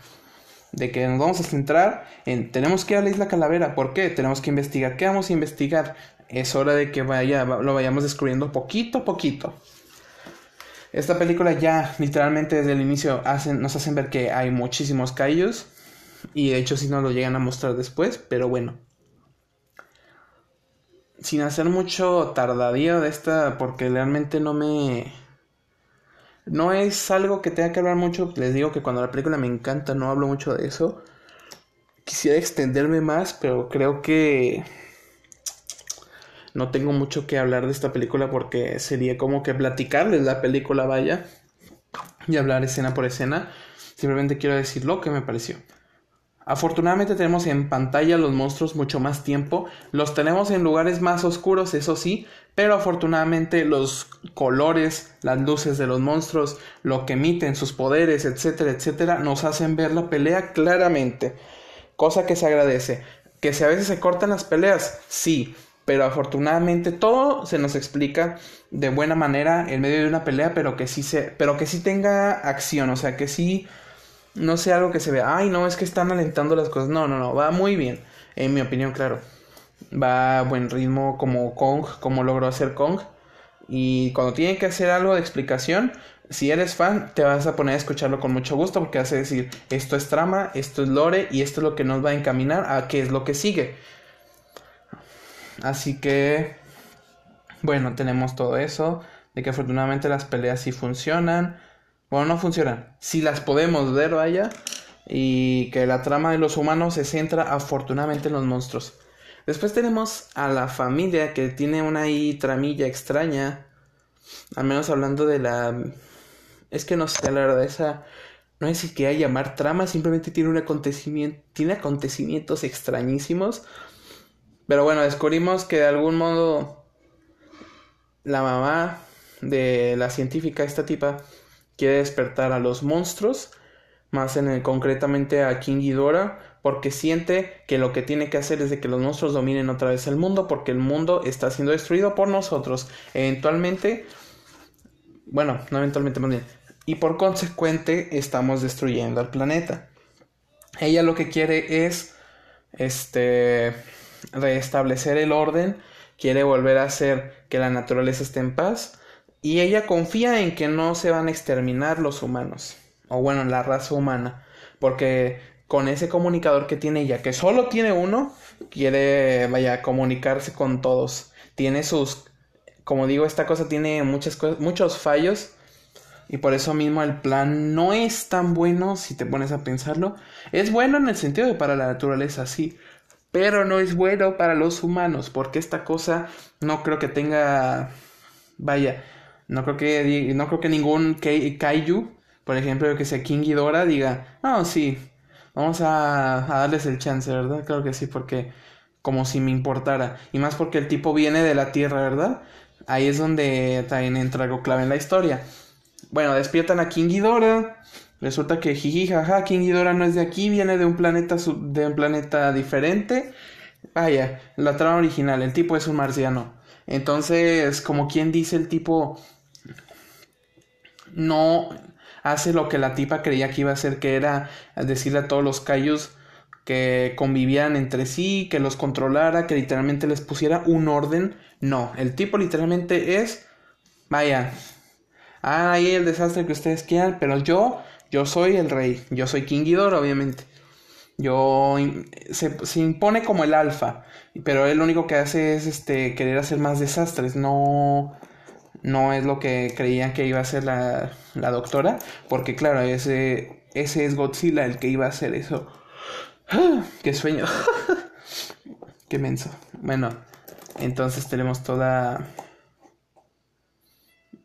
De que nos vamos a centrar en, tenemos que ir a la isla Calavera, ¿por qué? Tenemos que investigar, ¿qué vamos a investigar? Es hora de que vaya, lo vayamos descubriendo poquito a poquito. Esta película ya literalmente desde el inicio hacen, nos hacen ver que hay muchísimos callos y de hecho si nos lo llegan a mostrar después, pero bueno, sin hacer mucho tardadío de esta, porque realmente no me... No es algo que tenga que hablar mucho, les digo que cuando la película me encanta no hablo mucho de eso. Quisiera extenderme más, pero creo que no tengo mucho que hablar de esta película porque sería como que platicarles la película vaya y hablar escena por escena. Simplemente quiero decir lo que me pareció. Afortunadamente tenemos en pantalla los monstruos mucho más tiempo. Los tenemos en lugares más oscuros, eso sí. Pero afortunadamente los colores, las luces de los monstruos, lo que emiten, sus poderes, etcétera, etcétera, nos hacen ver la pelea claramente. Cosa que se agradece. Que si a veces se cortan las peleas, sí. Pero afortunadamente todo se nos explica de buena manera en medio de una pelea, pero que sí se, pero que sí tenga acción, o sea, que sí no sea algo que se vea, ay, no, es que están alentando las cosas. No, no, no, va muy bien, en mi opinión, claro. Va a buen ritmo como Kong, como logró hacer Kong. Y cuando tiene que hacer algo de explicación, si eres fan, te vas a poner a escucharlo con mucho gusto porque hace decir, esto es trama, esto es lore y esto es lo que nos va a encaminar a qué es lo que sigue. Así que, bueno, tenemos todo eso, de que afortunadamente las peleas sí funcionan. Bueno, no funcionan. Si las podemos ver, vaya. Y que la trama de los humanos se centra afortunadamente en los monstruos. Después tenemos a la familia que tiene una ahí tramilla extraña. Al menos hablando de la... Es que no sé, la verdad, esa... No es que llamar trama, simplemente tiene un acontecimiento... Tiene acontecimientos extrañísimos. Pero bueno, descubrimos que de algún modo... La mamá de la científica, esta tipa quiere despertar a los monstruos, más en el, concretamente a King Ghidorah, porque siente que lo que tiene que hacer es de que los monstruos dominen otra vez el mundo, porque el mundo está siendo destruido por nosotros. Eventualmente, bueno, no eventualmente más bien, y por consecuente estamos destruyendo al planeta. Ella lo que quiere es, este, restablecer el orden, quiere volver a hacer que la naturaleza esté en paz y ella confía en que no se van a exterminar los humanos, o bueno, la raza humana, porque con ese comunicador que tiene ella, que solo tiene uno, quiere, vaya, comunicarse con todos. Tiene sus, como digo, esta cosa tiene muchas cosas, muchos fallos, y por eso mismo el plan no es tan bueno si te pones a pensarlo. Es bueno en el sentido de para la naturaleza, sí, pero no es bueno para los humanos, porque esta cosa no creo que tenga, vaya, no creo que, no creo que ningún kaiju, por ejemplo, que sea King Ghidorah, diga, no, sí, vamos a, darles el chance, ¿verdad? Creo que sí, porque como si me importara. Y más porque el tipo viene de la Tierra, ¿verdad? Ahí es donde también entra algo clave en la historia. Bueno, despiertan a King. Resulta que jiji jaja, King Ghidorah no es de aquí, viene de un planeta de un planeta diferente. Vaya, la trama original, el tipo es un marciano. Entonces, como quien dice el tipo no hace lo que la tipa creía que iba a hacer, que era decirle a todos los callos que convivían entre sí, que los controlara, que literalmente les pusiera un orden. No, el tipo literalmente es, vaya, ahí el desastre que ustedes quieran, pero yo, yo soy el rey, yo soy King Ghidorah, obviamente. Yo se, se, impone como el alfa, pero él lo único que hace es este querer hacer más desastres, no no es lo que creían que iba a ser la, la doctora, porque claro, ese, ese es Godzilla el que iba a hacer eso. [GASPS] ¡Qué sueño! [LAUGHS] ¡Qué menso! Bueno, entonces tenemos toda,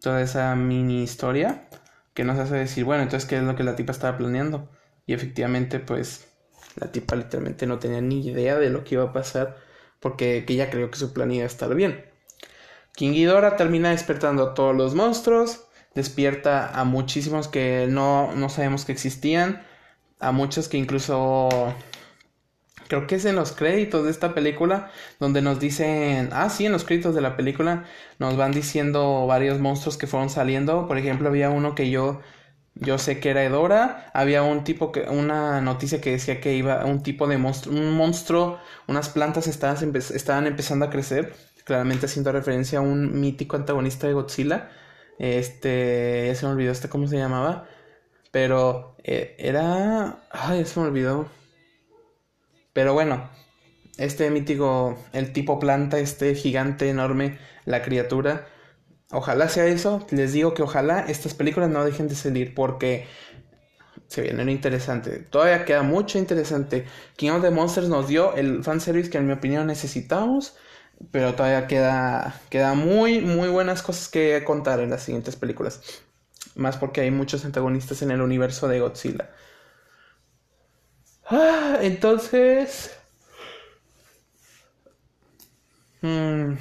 toda esa mini historia que nos hace decir, bueno, entonces, ¿qué es lo que la tipa estaba planeando? Y efectivamente, pues, la tipa literalmente no tenía ni idea de lo que iba a pasar, porque ella creyó que su plan iba a estar bien. King termina despertando a todos los monstruos, despierta a muchísimos que no, no sabemos que existían, a muchos que incluso creo que es en los créditos de esta película donde nos dicen, ah, sí, en los créditos de la película nos van diciendo varios monstruos que fueron saliendo. Por ejemplo, había uno que yo yo sé que era Edora, había un tipo que una noticia que decía que iba un tipo de monstruo, un monstruo, unas plantas estaban, estaban empezando a crecer claramente haciendo referencia a un mítico antagonista de Godzilla. Este, se me olvidó este cómo se llamaba, pero eh, era, ay, se me olvidó. Pero bueno, este mítico, el tipo planta, este gigante enorme, la criatura. Ojalá sea eso. Les digo que ojalá estas películas no dejen de salir porque se vienen interesante. Todavía queda mucho interesante. King of the Monsters nos dio el fanservice que en mi opinión necesitamos pero todavía queda, queda muy, muy buenas cosas que contar en las siguientes películas. Más porque hay muchos antagonistas en el universo de Godzilla. Ah, entonces... Mm,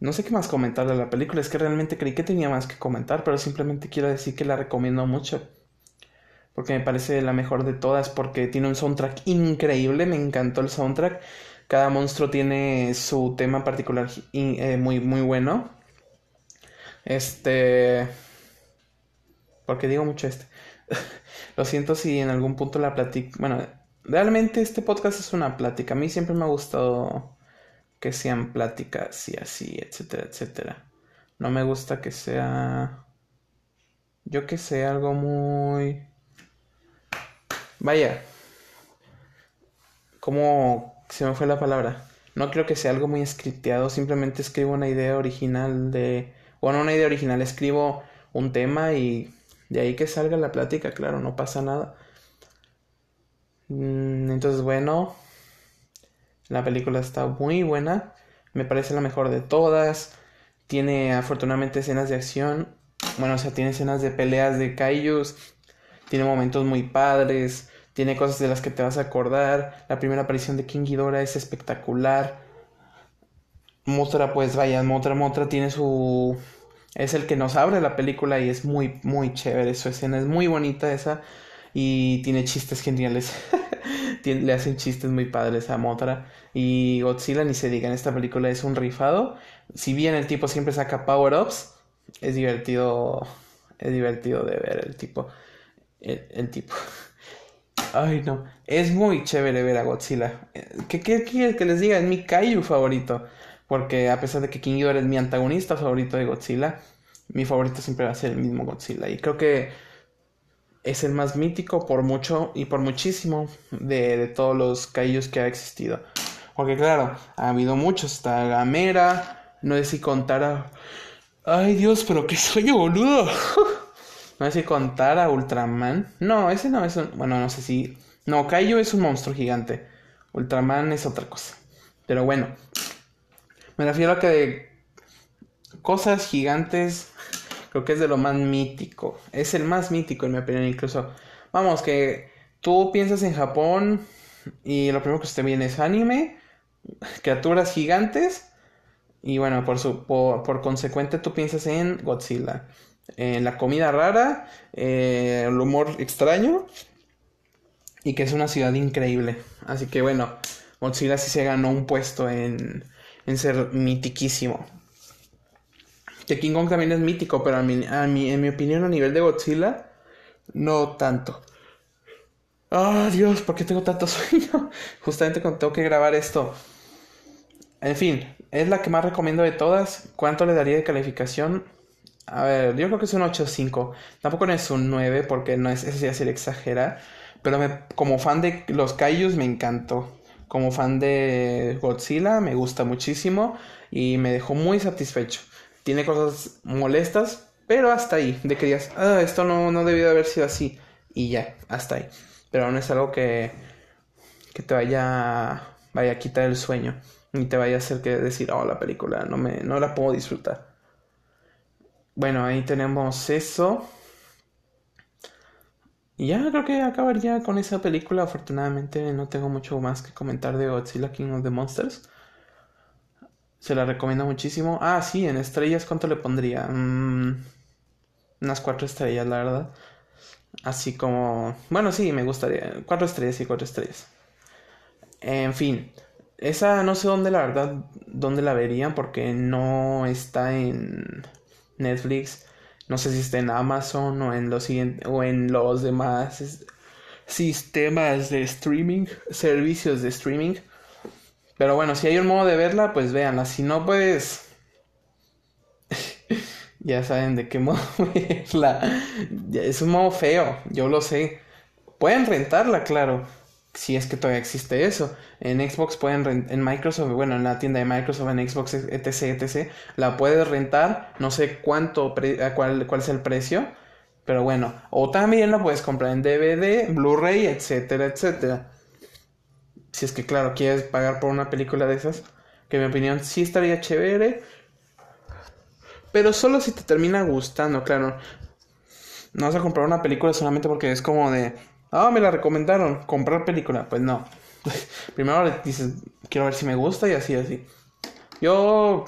no sé qué más comentar de la película, es que realmente creí que tenía más que comentar, pero simplemente quiero decir que la recomiendo mucho. Porque me parece la mejor de todas, porque tiene un soundtrack increíble, me encantó el soundtrack. Cada monstruo tiene su tema particular eh, muy, muy bueno. Este... Porque digo mucho este. [LAUGHS] Lo siento si en algún punto la platico. Bueno, realmente este podcast es una plática. A mí siempre me ha gustado que sean pláticas y así, etcétera, etcétera. No me gusta que sea... Yo que sé, algo muy... Vaya. ¿Cómo se me fue la palabra? No creo que sea algo muy scripteado, simplemente escribo una idea original de... Bueno, una idea original, escribo un tema y de ahí que salga la plática, claro, no pasa nada. Mm, entonces, bueno, la película está muy buena. Me parece la mejor de todas. Tiene afortunadamente escenas de acción. Bueno, o sea, tiene escenas de peleas de kaijus. Tiene momentos muy padres. Tiene cosas de las que te vas a acordar. La primera aparición de King Ghidorah es espectacular. Motra, pues vaya, Motra Motra tiene su. Es el que nos abre la película y es muy, muy chévere. Su escena es muy bonita esa. Y tiene chistes geniales. [LAUGHS] le hacen chistes muy padres a Motra. Y Godzilla, ni se diga, en esta película es un rifado. Si bien el tipo siempre saca power-ups, es divertido. Es divertido de ver el tipo. El, tipo. [LAUGHS] Ay, no. Es muy chévere ver a Godzilla. ¿Qué quieres que les diga? Es mi Kaiju favorito. Porque a pesar de que King Ghidorah es mi antagonista favorito de Godzilla, mi favorito siempre va a ser el mismo Godzilla. Y creo que es el más mítico por mucho y por muchísimo de, todos los Kaijus que ha existido. Porque claro, ha habido muchos. Está Gamera. No sé si contara. Ay Dios, pero qué sueño, boludo. [LAUGHS] no sé si contara Ultraman. No, ese no es un. Bueno, no sé si. No, Kaiju es un monstruo gigante. Ultraman es otra cosa. Pero bueno. Me refiero a que de cosas gigantes. Creo que es de lo más mítico. Es el más mítico, en mi opinión, incluso. Vamos, que tú piensas en Japón y lo primero que se te viene es anime criaturas gigantes. Y bueno, por, su, por, consecuente tú piensas en Godzilla. En la comida rara, eh, el humor extraño y que es una ciudad increíble. Así que bueno, Godzilla sí se ganó un puesto en, en ser mitiquísimo. Que King Kong también es mítico, pero a a en mi opinión a nivel de Godzilla, no tanto. Ah, Dios, ¿por qué tengo tanto [LAUGHS] sueño? Justamente cuando tengo que grabar esto. En fin, es la que más recomiendo de todas. ¿Cuánto le daría de calificación? A ver, yo creo que es un 8.5. Tampoco no es un 9 porque no es, eso ya sería exagerar. Pero como fan de los Kaijus me encantó. Como fan de Godzilla me gusta muchísimo y me dejó muy satisfecho. Tiene cosas molestas, pero hasta ahí. De que digas, ah, esto no, no debió haber sido así. Y ya, hasta ahí. Pero no es algo que, que te vaya, vaya a quitar el sueño ni te vaya a hacer que decir, oh, la película no, me, no la puedo disfrutar. Bueno, ahí tenemos eso. Y ya creo que acabaría con esa película. Afortunadamente no tengo mucho más que comentar de Godzilla King of the Monsters. Se la recomiendo muchísimo. Ah, sí, en estrellas, ¿cuánto le pondría? Mm, unas cuatro estrellas, la verdad. Así como... Bueno, sí, me gustaría. Cuatro estrellas y cuatro estrellas. En fin. Esa no sé dónde la verdad, dónde la verían porque no está en Netflix. No sé si está en Amazon o en los o en los demás sistemas de streaming, servicios de streaming. Pero bueno, si hay un modo de verla, pues véanla. Si no, pues [LAUGHS] ya saben de qué modo [LAUGHS] verla. Es un modo feo, yo lo sé. Pueden rentarla, claro si es que todavía existe eso. En Xbox pueden en Microsoft, bueno, en la tienda de Microsoft, en Xbox, etc, etc, la puedes rentar, no sé cuánto, cuál, cuál es el precio, pero bueno, o también la puedes comprar en DVD, Blu-ray, etcétera, etcétera. Si es que, claro, quieres pagar por una película de esas, que en mi opinión sí estaría chévere, pero solo si te termina gustando, claro. No vas a comprar una película solamente porque es como de Ah, me la recomendaron. Comprar película. Pues no. [LAUGHS] Primero dices, quiero ver si me gusta y así, así. Yo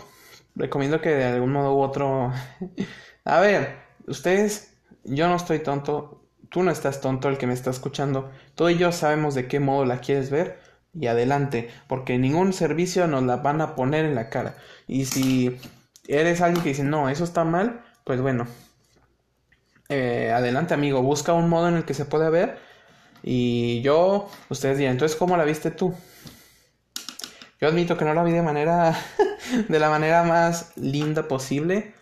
recomiendo que de algún modo u otro... [LAUGHS] A ver, ustedes, yo no estoy tonto. Tú no estás tonto el que me está escuchando. Tú y yo sabemos de qué modo la quieres ver. Y adelante, porque ningún servicio nos la van a poner en la cara. Y si eres alguien que dice, no, eso está mal, pues bueno, eh, adelante amigo, busca un modo en el que se pueda ver y yo, ustedes dirán, entonces, ¿cómo la viste tú? Yo admito que no la vi de manera, [LAUGHS] de la manera más linda posible,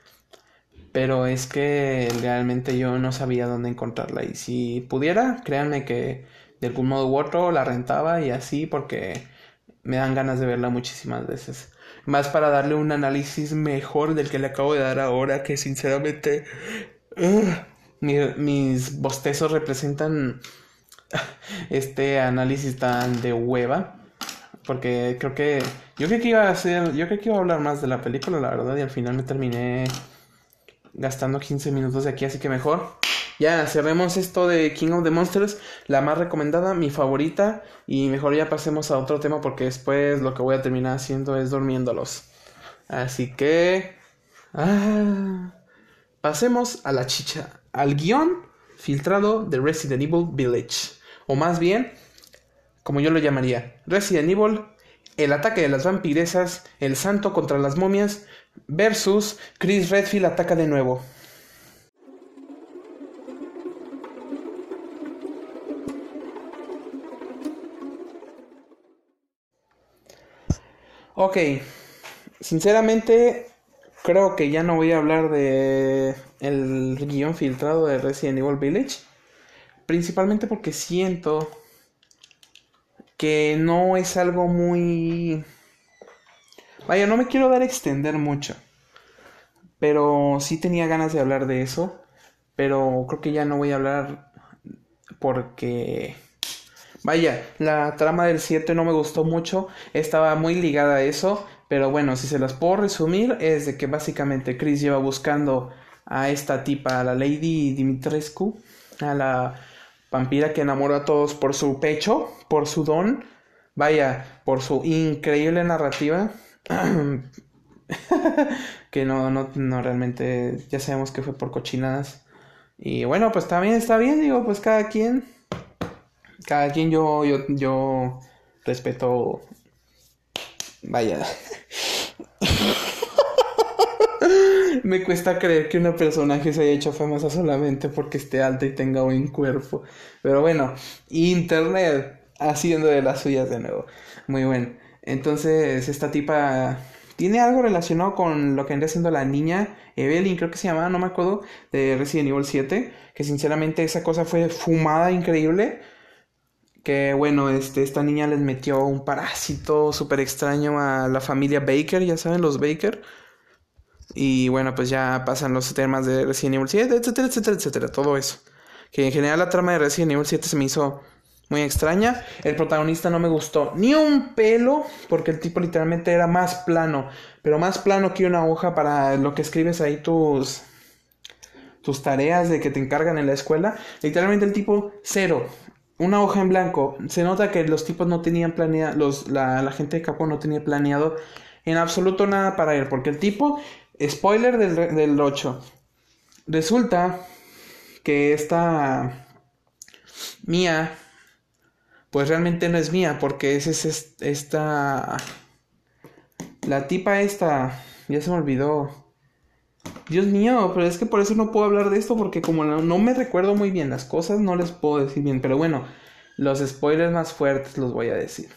pero es que realmente yo no sabía dónde encontrarla y si pudiera, créanme que de algún modo u otro la rentaba y así porque me dan ganas de verla muchísimas veces. Más para darle un análisis mejor del que le acabo de dar ahora, que sinceramente mis bostezos representan [LAUGHS] este análisis tan de hueva. Porque creo que. Yo creo que iba a hacer. Yo creo que iba a hablar más de la película, la verdad. Y al final me terminé gastando 15 minutos de aquí, así que mejor. Ya, cerremos esto de King of the Monsters. La más recomendada, mi favorita. Y mejor ya pasemos a otro tema porque después lo que voy a terminar haciendo es durmiéndolos. Así que. Ah, pasemos a la chicha. Al guion filtrado de Resident Evil Village o más bien, como yo lo llamaría, Resident Evil, el ataque de las vampiresas, el santo contra las momias, versus Chris Redfield ataca de nuevo. Ok, sinceramente creo que ya no voy a hablar de el guion filtrado de Resident Evil Village Principalmente porque siento que no es algo muy... Vaya, no me quiero dar a extender mucho. Pero sí tenía ganas de hablar de eso. Pero creo que ya no voy a hablar porque... Vaya, la trama del 7 no me gustó mucho. Estaba muy ligada a eso. Pero bueno, si se las puedo resumir, es de que básicamente Chris lleva buscando a esta tipa, a la Lady Dimitrescu, a la vampira que enamora a todos por su pecho, por su don, vaya, por su increíble narrativa. [CLEARS THROAT] que no, no, no realmente, ya sabemos que fue por cochinadas. Y bueno, pues también está bien, digo, pues cada quien, cada quien yo, yo, yo respeto, vaya. Me cuesta creer que una personaje se haya hecho famosa solamente porque esté alta y tenga buen cuerpo. Pero bueno, Internet haciendo de las suyas de nuevo. Muy bueno. Entonces, esta tipa tiene algo relacionado con lo que anda siendo la niña Evelyn, creo que se llamaba, no me acuerdo, de Resident Evil 7. Que sinceramente esa cosa fue fumada increíble. Que bueno, este, esta niña les metió un parásito súper extraño a la familia Baker, ya saben, los Baker y bueno, pues ya pasan los temas de Resident Evil 7, etcétera, etcétera, etcétera, todo eso. Que en general la trama de Resident Evil 7 se me hizo muy extraña. El protagonista no me gustó ni un pelo, porque el tipo literalmente era más plano, pero más plano que una hoja para lo que escribes ahí tus tus tareas de que te encargan en la escuela. Literalmente el tipo cero, una hoja en blanco. Se nota que los tipos no tenían planeado, la, gente de Capcom no tenía planeado en absoluto nada para él, porque el tipo Spoiler del, del 8. Resulta que esta mía, pues realmente no es mía, porque es, es esta... La tipa esta, ya se me olvidó. Dios mío, pero es que por eso no puedo hablar de esto, porque como no, no me recuerdo muy bien las cosas, no les puedo decir bien. Pero bueno, los spoilers más fuertes los voy a decir.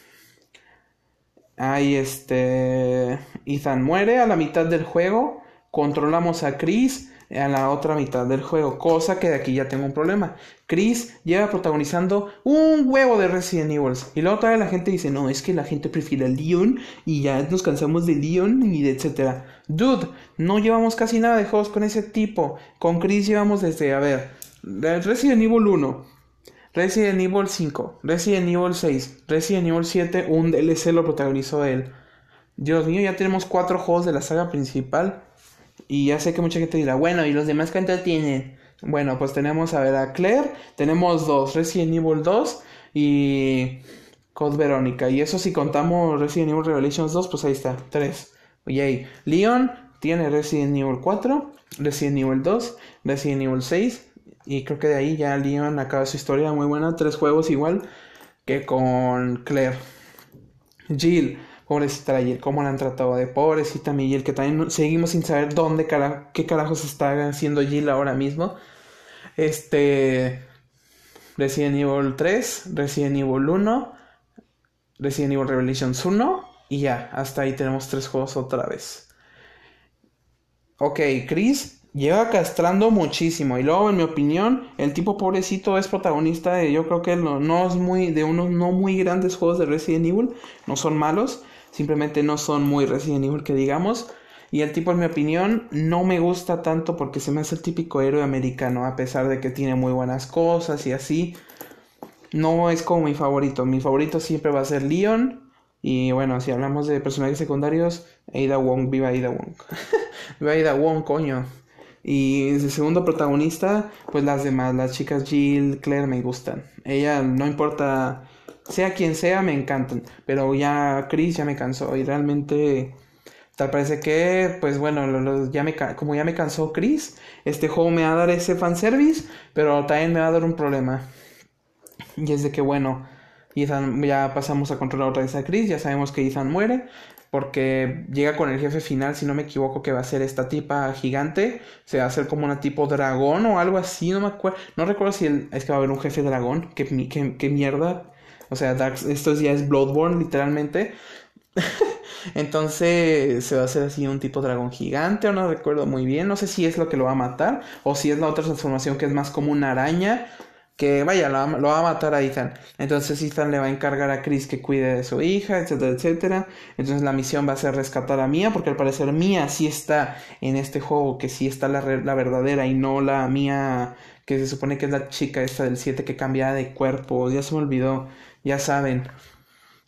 Ahí este. Ethan muere a la mitad del juego. Controlamos a Chris a la otra mitad del juego. Cosa que de aquí ya tengo un problema. Chris lleva protagonizando un huevo de Resident Evil. Y luego toda la gente dice, no, es que la gente prefiere a Leon y ya nos cansamos de Leon y de etcétera. Dude, no llevamos casi nada de juegos con ese tipo. Con Chris llevamos desde, a ver, Resident Evil 1. Resident Evil 5, Resident Evil 6, Resident Evil 7, un DLC lo protagonizó él. Dios mío, ya tenemos cuatro juegos de la saga principal. Y ya sé que mucha gente dirá, bueno, ¿y los demás cuántos tienen? Bueno, pues tenemos a ver a Claire, tenemos dos, Resident Evil 2 y Code Verónica. Y eso si contamos Resident Evil Revelations 2, pues ahí está, tres. Yay. Leon tiene Resident Evil 4, Resident Evil 2, Resident Evil 6. Y creo que de ahí ya Leon acaba su historia muy buena. Tres juegos igual que con Claire. Jill, pobrecita Jill, cómo la han tratado de pobrecita mi que también seguimos sin saber dónde, qué carajos está haciendo Jill ahora mismo. Este. Resident Evil 3, Resident Evil 1, Resident Evil Revelations 1 y ya, hasta ahí tenemos tres juegos otra vez. Ok, Chris lleva castrando muchísimo. Y luego, en mi opinión, el tipo pobrecito es protagonista de, yo creo que no, es muy, de unos no muy grandes juegos de Resident Evil. No son malos, simplemente no son muy Resident Evil que digamos. Y el tipo, en mi opinión, no me gusta tanto porque se me hace el típico héroe americano, a pesar de que tiene muy buenas cosas y así. No es como mi favorito. Mi favorito siempre va a ser Leon. Y bueno, si hablamos de personajes secundarios, Ada Wong, viva Ada Wong. [LAUGHS] viva Ada Wong, coño. Y de segundo protagonista, pues las demás, las chicas Jill, Claire me gustan. Ella, no importa, sea quien sea, me encantan. Pero ya Chris ya me cansó y realmente tal parece que, pues bueno, ya me, como ya me cansó Chris, este juego me va a dar ese fanservice, pero también me va a dar un problema. Y es de que, bueno, Ethan, ya pasamos a controlar otra vez a Chris, ya sabemos que Ethan muere, porque llega con el jefe final, si no me equivoco, que va a ser esta tipa gigante, se va a hacer como una tipo dragón o algo así, no me acuerdo, no recuerdo si es que va a haber un jefe dragón, qué, qué, mierda, o sea, esto ya es Bloodborne literalmente. [LAUGHS] Entonces se va a hacer así un tipo dragón gigante, o no recuerdo muy bien, no sé si es lo que lo va a matar, o si es la otra transformación que es más como una araña, que vaya, lo, va a matar a Ethan. Entonces Ethan le va a encargar a Chris que cuide de su hija, etcétera, etcétera. Entonces la misión va a ser rescatar a Mia, porque al parecer Mia sí está en este juego, que sí está la, la verdadera y no la Mia que se supone que es la chica esta del 7 que cambia de cuerpo. Ya se me olvidó, ya saben.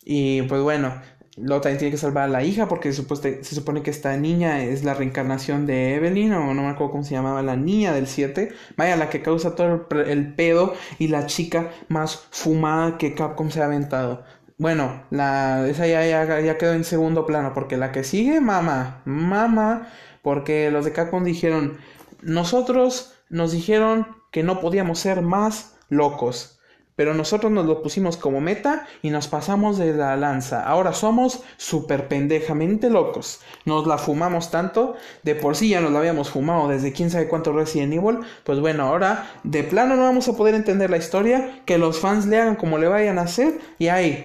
Y pues bueno, Luego también tiene que salvar a la hija porque se, supone que esta niña es la reencarnación de Evelyn o no me acuerdo cómo se llamaba la niña del 7. Vaya, la que causa todo el, pedo y la chica más fumada que Capcom se ha aventado. Bueno, la, esa ya, ya, ya quedó en segundo plano porque la que sigue, mamá, mamá, porque los de Capcom dijeron, nosotros nos dijeron que no podíamos ser más locos. Pero nosotros nos lo pusimos como meta y nos pasamos de la lanza. Ahora somos súper pendejamente locos. Nos la fumamos tanto. De por sí ya nos la habíamos fumado desde quién sabe cuánto Resident Evil. Pues bueno, ahora de plano no vamos a poder entender la historia. Que los fans le hagan como le vayan a hacer. Y ahí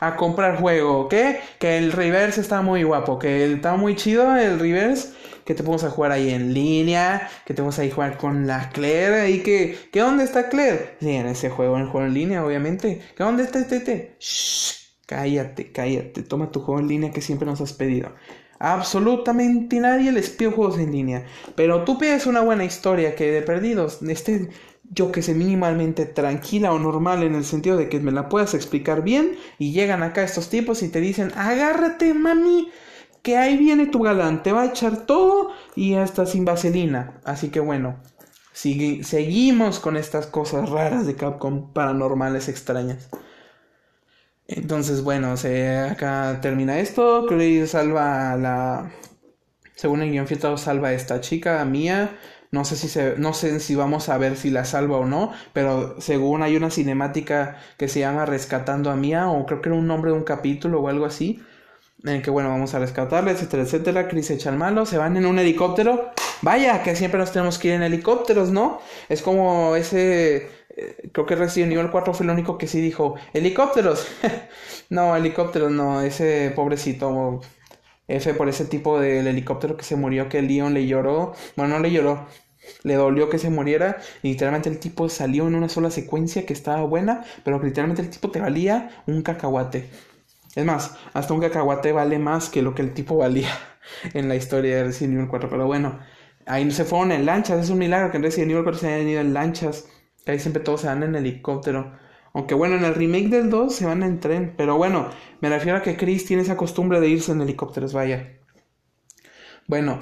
a comprar juego, ¿ok? Que el reverse está muy guapo, que está muy chido el reverse que te vamos a jugar ahí en línea, que te vamos a jugar con la Claire, y que, ¿qué dónde está Claire? Sí, en ese juego, en el juego en línea, obviamente. ¿Qué dónde está este? Shh, cállate, cállate, toma tu juego en línea que siempre nos has pedido. Absolutamente nadie les pide juegos en línea, pero tú pides una buena historia que de perdidos esté yo que sé mínimamente tranquila o normal en el sentido de que me la puedas explicar bien y llegan acá estos tipos y te dicen agárrate mami que ahí viene tu galán, te va a echar todo y hasta sin vaselina. Así que bueno, seguimos con estas cosas raras de Capcom paranormales extrañas. Entonces, bueno, se, acá termina esto. Chris salva a la. Según el guion filtrado, salva a esta chica, a Mía. No sé si se, no sé si vamos a ver si la salva o no, pero según hay una cinemática que se llama Rescatando a Mía, o creo que era un nombre de un capítulo o algo así en el que bueno, vamos a rescatarle, etcétera, etcétera. Chris echa al malo, se van en un helicóptero. Vaya, que siempre nos tenemos que ir en helicópteros, ¿no? Es como ese. Eh, creo que Resident Evil 4 fue el único que sí dijo: ¡Helicópteros! [LAUGHS] no, helicópteros no, ese pobrecito. F por ese tipo del helicóptero que se murió, que Leon le lloró. Bueno, no le lloró, le dolió que se muriera y literalmente el tipo salió en una sola secuencia que estaba buena, pero literalmente el tipo te valía un cacahuate. Es más, hasta un cacahuate vale más que lo que el tipo valía [LAUGHS] en la historia de Resident Evil 4. Pero bueno, ahí se fueron en lanchas. Es un milagro que en Resident Evil 4 se hayan ido en lanchas. Ahí siempre todos se van en helicóptero. Aunque bueno, en el remake del 2 se van en tren. Pero bueno, me refiero a que Chris tiene esa costumbre de irse en helicópteros, vaya. Bueno.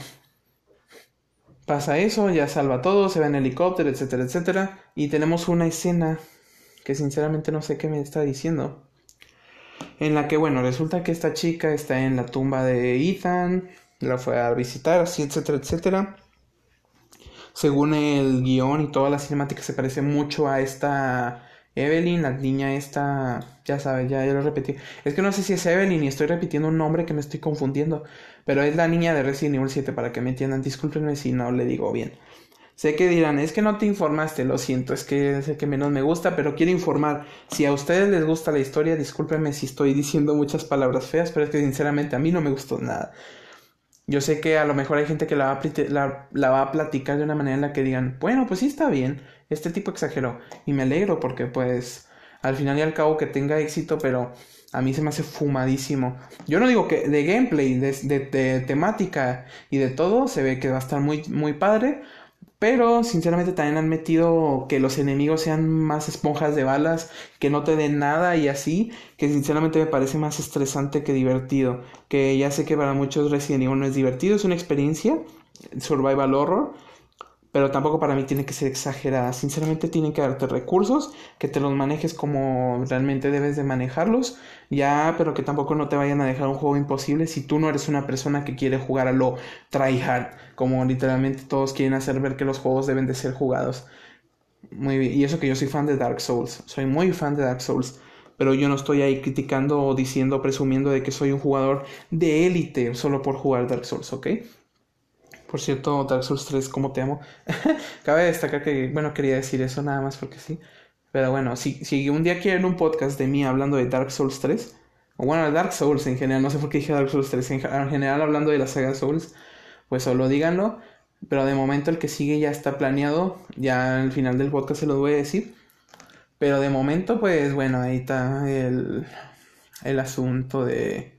Pasa eso, ya salva todo, se va en helicóptero, etcétera, etcétera. Y tenemos una escena que sinceramente no sé qué me está diciendo. En la que, bueno, resulta que esta chica está en la tumba de Ethan, la fue a visitar, así, etcétera, etcétera. Según el guion y toda la cinemática se parece mucho a esta Evelyn, la niña esta, ya sabes, ya, ya lo repetí. Es que no sé si es Evelyn y estoy repitiendo un nombre que me estoy confundiendo, pero es la niña de Resident Evil 7 para que me entiendan. Discúlpenme si no le digo bien. Sé que dirán, es que no te informaste, lo siento, es que es el que menos me gusta, pero quiero informar. Si a ustedes les gusta la historia, discúlpenme si estoy diciendo muchas palabras feas, pero es que sinceramente a mí no me gustó nada. Yo sé que a lo mejor hay gente que la va, a la, va a platicar de una manera en la que digan, bueno, pues sí está bien, este tipo exageró. Y me alegro porque pues al final y al cabo que tenga éxito, pero a mí se me hace fumadísimo. Yo no digo que de gameplay, de, de temática y de todo, se ve que va a estar muy, muy padre. Pero sinceramente también han metido que los enemigos sean más esponjas de balas, que no te den nada y así, que sinceramente me parece más estresante que divertido. Que ya sé que para muchos Resident Evil no es divertido, es una experiencia, survival horror, pero tampoco para mí tiene que ser exagerada. Sinceramente tienen que darte recursos, que te los manejes como realmente debes de manejarlos, ya, pero que tampoco no te vayan a dejar un juego imposible si tú no eres una persona que quiere jugar a lo tryhard, como literalmente todos quieren hacer ver que los juegos deben de ser jugados. Muy bien, y eso que yo soy fan de Dark Souls, soy muy fan de Dark Souls pero yo no estoy ahí criticando o diciendo, presumiendo de que soy un jugador de élite solo por jugar Dark Souls, ¿ok? Por cierto, Dark Souls 3, ¿cómo te amo? [LAUGHS] Cabe destacar que, bueno, quería decir eso nada más porque sí. Pero bueno, si, si un día quieren un podcast de mí hablando de Dark Souls 3, o bueno, de Dark Souls en general, no sé por qué dije Dark Souls 3, en, general hablando de la saga Souls, pues solo díganlo. Pero de momento el que sigue ya está planeado, ya al final del podcast se lo voy a decir. Pero de momento, pues bueno, ahí está el, el asunto de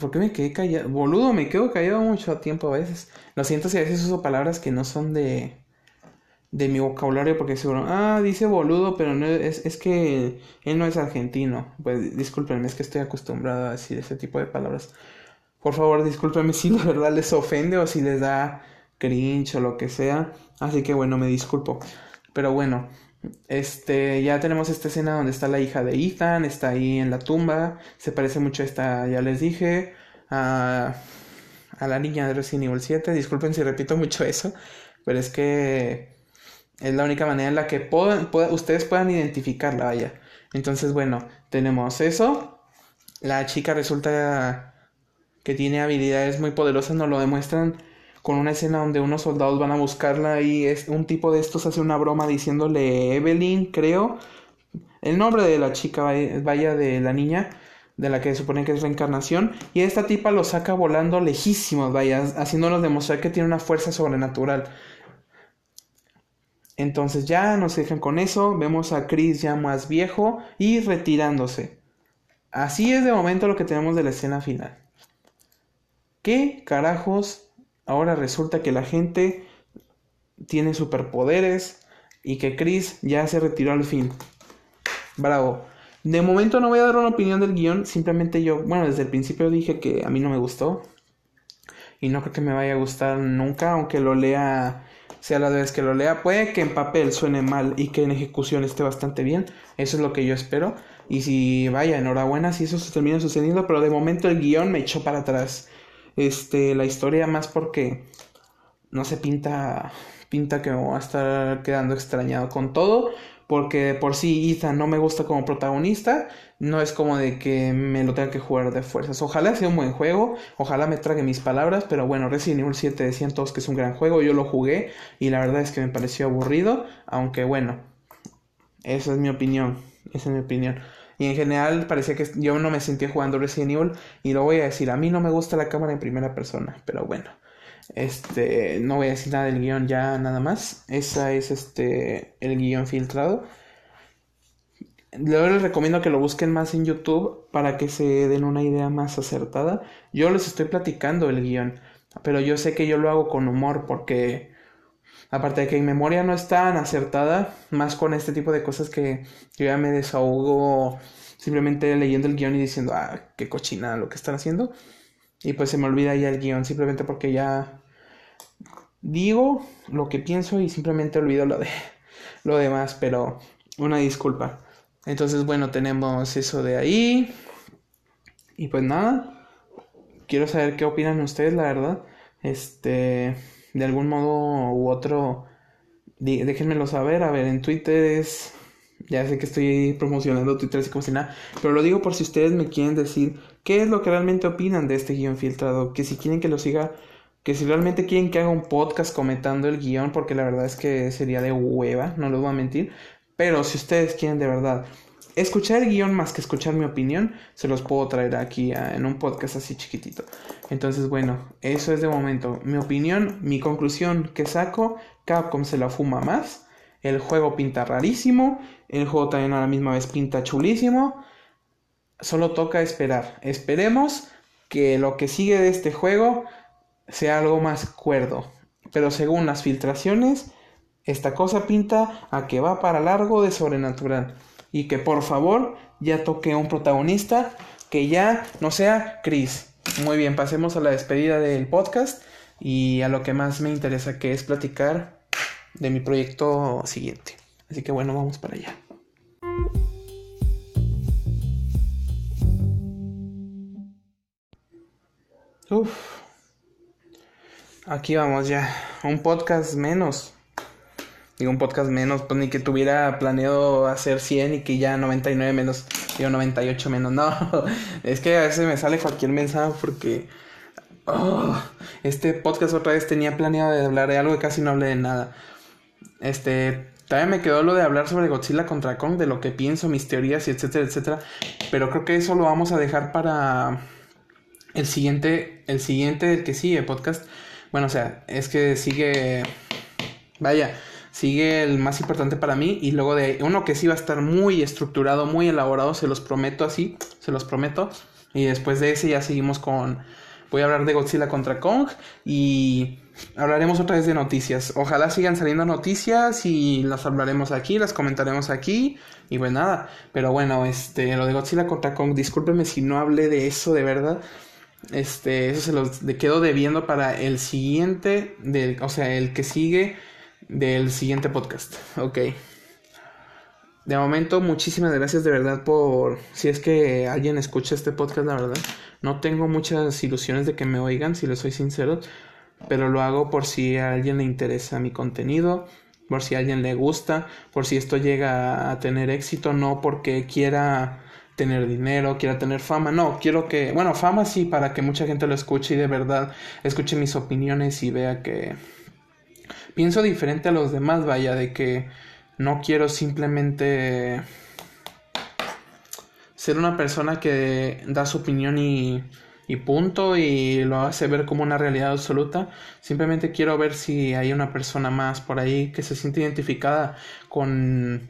¿Por qué me quedé callado? Boludo, me quedo callado mucho tiempo a veces. Lo siento si a veces uso palabras que no son de, de mi vocabulario porque seguro, ah, dice boludo, pero no es, es que él no es argentino. Pues discúlpenme, es que estoy acostumbrado a decir ese tipo de palabras. Por favor, discúlpenme si de verdad les ofende o si les da cringe o lo que sea. Así que bueno, me disculpo. Pero bueno, este, ya tenemos esta escena donde está la hija de Ethan, está ahí en la tumba, se parece mucho a esta, ya les dije, a, a la niña de Resident Evil 7, disculpen si repito mucho eso, pero es que es la única manera en la que ustedes puedan identificarla, vaya. Entonces, bueno, tenemos eso, la chica resulta que tiene habilidades muy poderosas, nos lo demuestran con una escena donde unos soldados van a buscarla y es un tipo de estos hace una broma diciéndole Evelyn, creo, el nombre de la chica, vaya de la niña, de la que se supone que es reencarnación, y esta tipa lo saca volando lejísimos, vaya, haciéndonos demostrar que tiene una fuerza sobrenatural. Entonces ya nos dejan con eso, vemos a Chris ya más viejo y retirándose. Así es de momento lo que tenemos de la escena final. ¿Qué carajos Ahora resulta que la gente tiene superpoderes y que Chris ya se retiró al fin. Bravo. De momento no voy a dar una opinión del guion, simplemente yo, bueno, desde el principio dije que a mí no me gustó. Y no creo que me vaya a gustar nunca, aunque lo lea, sea la vez que lo lea. Puede que en papel suene mal y que en ejecución esté bastante bien. Eso es lo que yo espero. Y si vaya, enhorabuena si eso se termina sucediendo, pero de momento el guion me echó para atrás este, la historia más porque no se pinta, pinta que me voy a estar quedando extrañado con todo, porque por sí Ethan no me gusta como protagonista, no es como de que me lo tenga que jugar de fuerzas. Ojalá sea un buen juego, ojalá me trague mis palabras, pero bueno, Resident Evil 7 decían todos que es un gran juego, yo lo jugué y la verdad es que me pareció aburrido, aunque bueno, esa es mi opinión, esa es mi opinión. Y en general parecía que yo no me sentía jugando Resident Evil. Y lo voy a decir, a mí no me gusta la cámara en primera persona. Pero bueno. Este, no voy a decir nada del guion ya nada más. Esa es este el guion filtrado. Luego les recomiendo que lo busquen más en YouTube para que se den una idea más acertada. Yo les estoy platicando el guion, pero yo sé que yo lo hago con humor porque Aparte de que en memoria no es tan acertada, más con este tipo de cosas que yo ya me desahogo simplemente leyendo el guion y diciendo, ah, qué cochina lo que están haciendo. Y pues se me olvida ya el guion, simplemente porque ya digo lo que pienso y simplemente olvido lo de lo demás, pero una disculpa. Entonces, bueno, tenemos eso de ahí. Y pues nada, quiero saber qué opinan ustedes, la verdad. Este, de algún modo u otro, déjenmelo saber. A ver, en Twitter es. Ya sé que estoy promocionando Twitter así como si nada, pero lo digo por si ustedes me quieren decir qué es lo que realmente opinan de este guion filtrado, que si quieren que lo siga, que si realmente quieren que haga un podcast comentando el guion, porque la verdad es que sería de hueva, no les voy a mentir, pero si ustedes quieren de verdad escuchar el guion más que escuchar mi opinión, se los puedo traer aquí en un podcast así chiquitito. Entonces, bueno, eso es de momento. Mi opinión, mi conclusión que saco, Capcom se la fuma más. El juego pinta rarísimo. El juego también a la misma vez pinta chulísimo. Solo toca esperar. Esperemos que lo que sigue de este juego sea algo más cuerdo. Pero según las filtraciones, esta cosa pinta a que va para largo de sobrenatural. Y que por favor ya toque un protagonista que ya no sea Chris. Muy bien, pasemos a la despedida del podcast y a lo que más me interesa que es platicar de mi proyecto siguiente. Así que bueno, vamos para allá. Uf. Aquí vamos ya. Un podcast menos. Digo, un podcast menos, pues ni que tuviera planeado hacer 100 y que ya 99 menos, digo 98 menos. No, [LAUGHS] es que a veces me sale cualquier mensaje porque oh, este podcast otra vez tenía planeado de hablar de algo y casi no hablé de nada. Este, también me quedó lo de hablar sobre Godzilla contra Kong, de lo que pienso, mis teorías y etcétera, etcétera. Pero creo que eso lo vamos a dejar para el siguiente, el siguiente del que sigue podcast. Bueno, o sea, es que sigue, vaya sigue el más importante para mí y luego de uno que sí va a estar muy estructurado, muy elaborado, se los prometo así, se los prometo. Y después de ese ya seguimos con voy a hablar de Godzilla contra Kong y hablaremos otra vez de noticias. Ojalá sigan saliendo noticias y las hablaremos aquí, las comentaremos aquí y pues nada, pero bueno, este lo de Godzilla contra Kong, discúlpeme si no hablé de eso de verdad. Este, eso se los quedo debiendo para el siguiente, del, o sea, el que sigue del siguiente podcast. Ok. De momento, muchísimas gracias de verdad por si es que alguien escucha este podcast, la verdad. No tengo muchas ilusiones de que me oigan, si les soy sincero, pero lo hago por si a alguien le interesa mi contenido, por si a alguien le gusta, por si esto llega a tener éxito, no porque quiera tener dinero, quiera tener fama, no, quiero que, bueno, fama sí, para que mucha gente lo escuche y de verdad escuche mis opiniones y vea que pienso diferente a los demás, vaya, de que no quiero simplemente ser una persona que da su opinión y, y punto y lo hace ver como una realidad absoluta. Simplemente quiero ver si hay una persona más por ahí que se siente identificada con,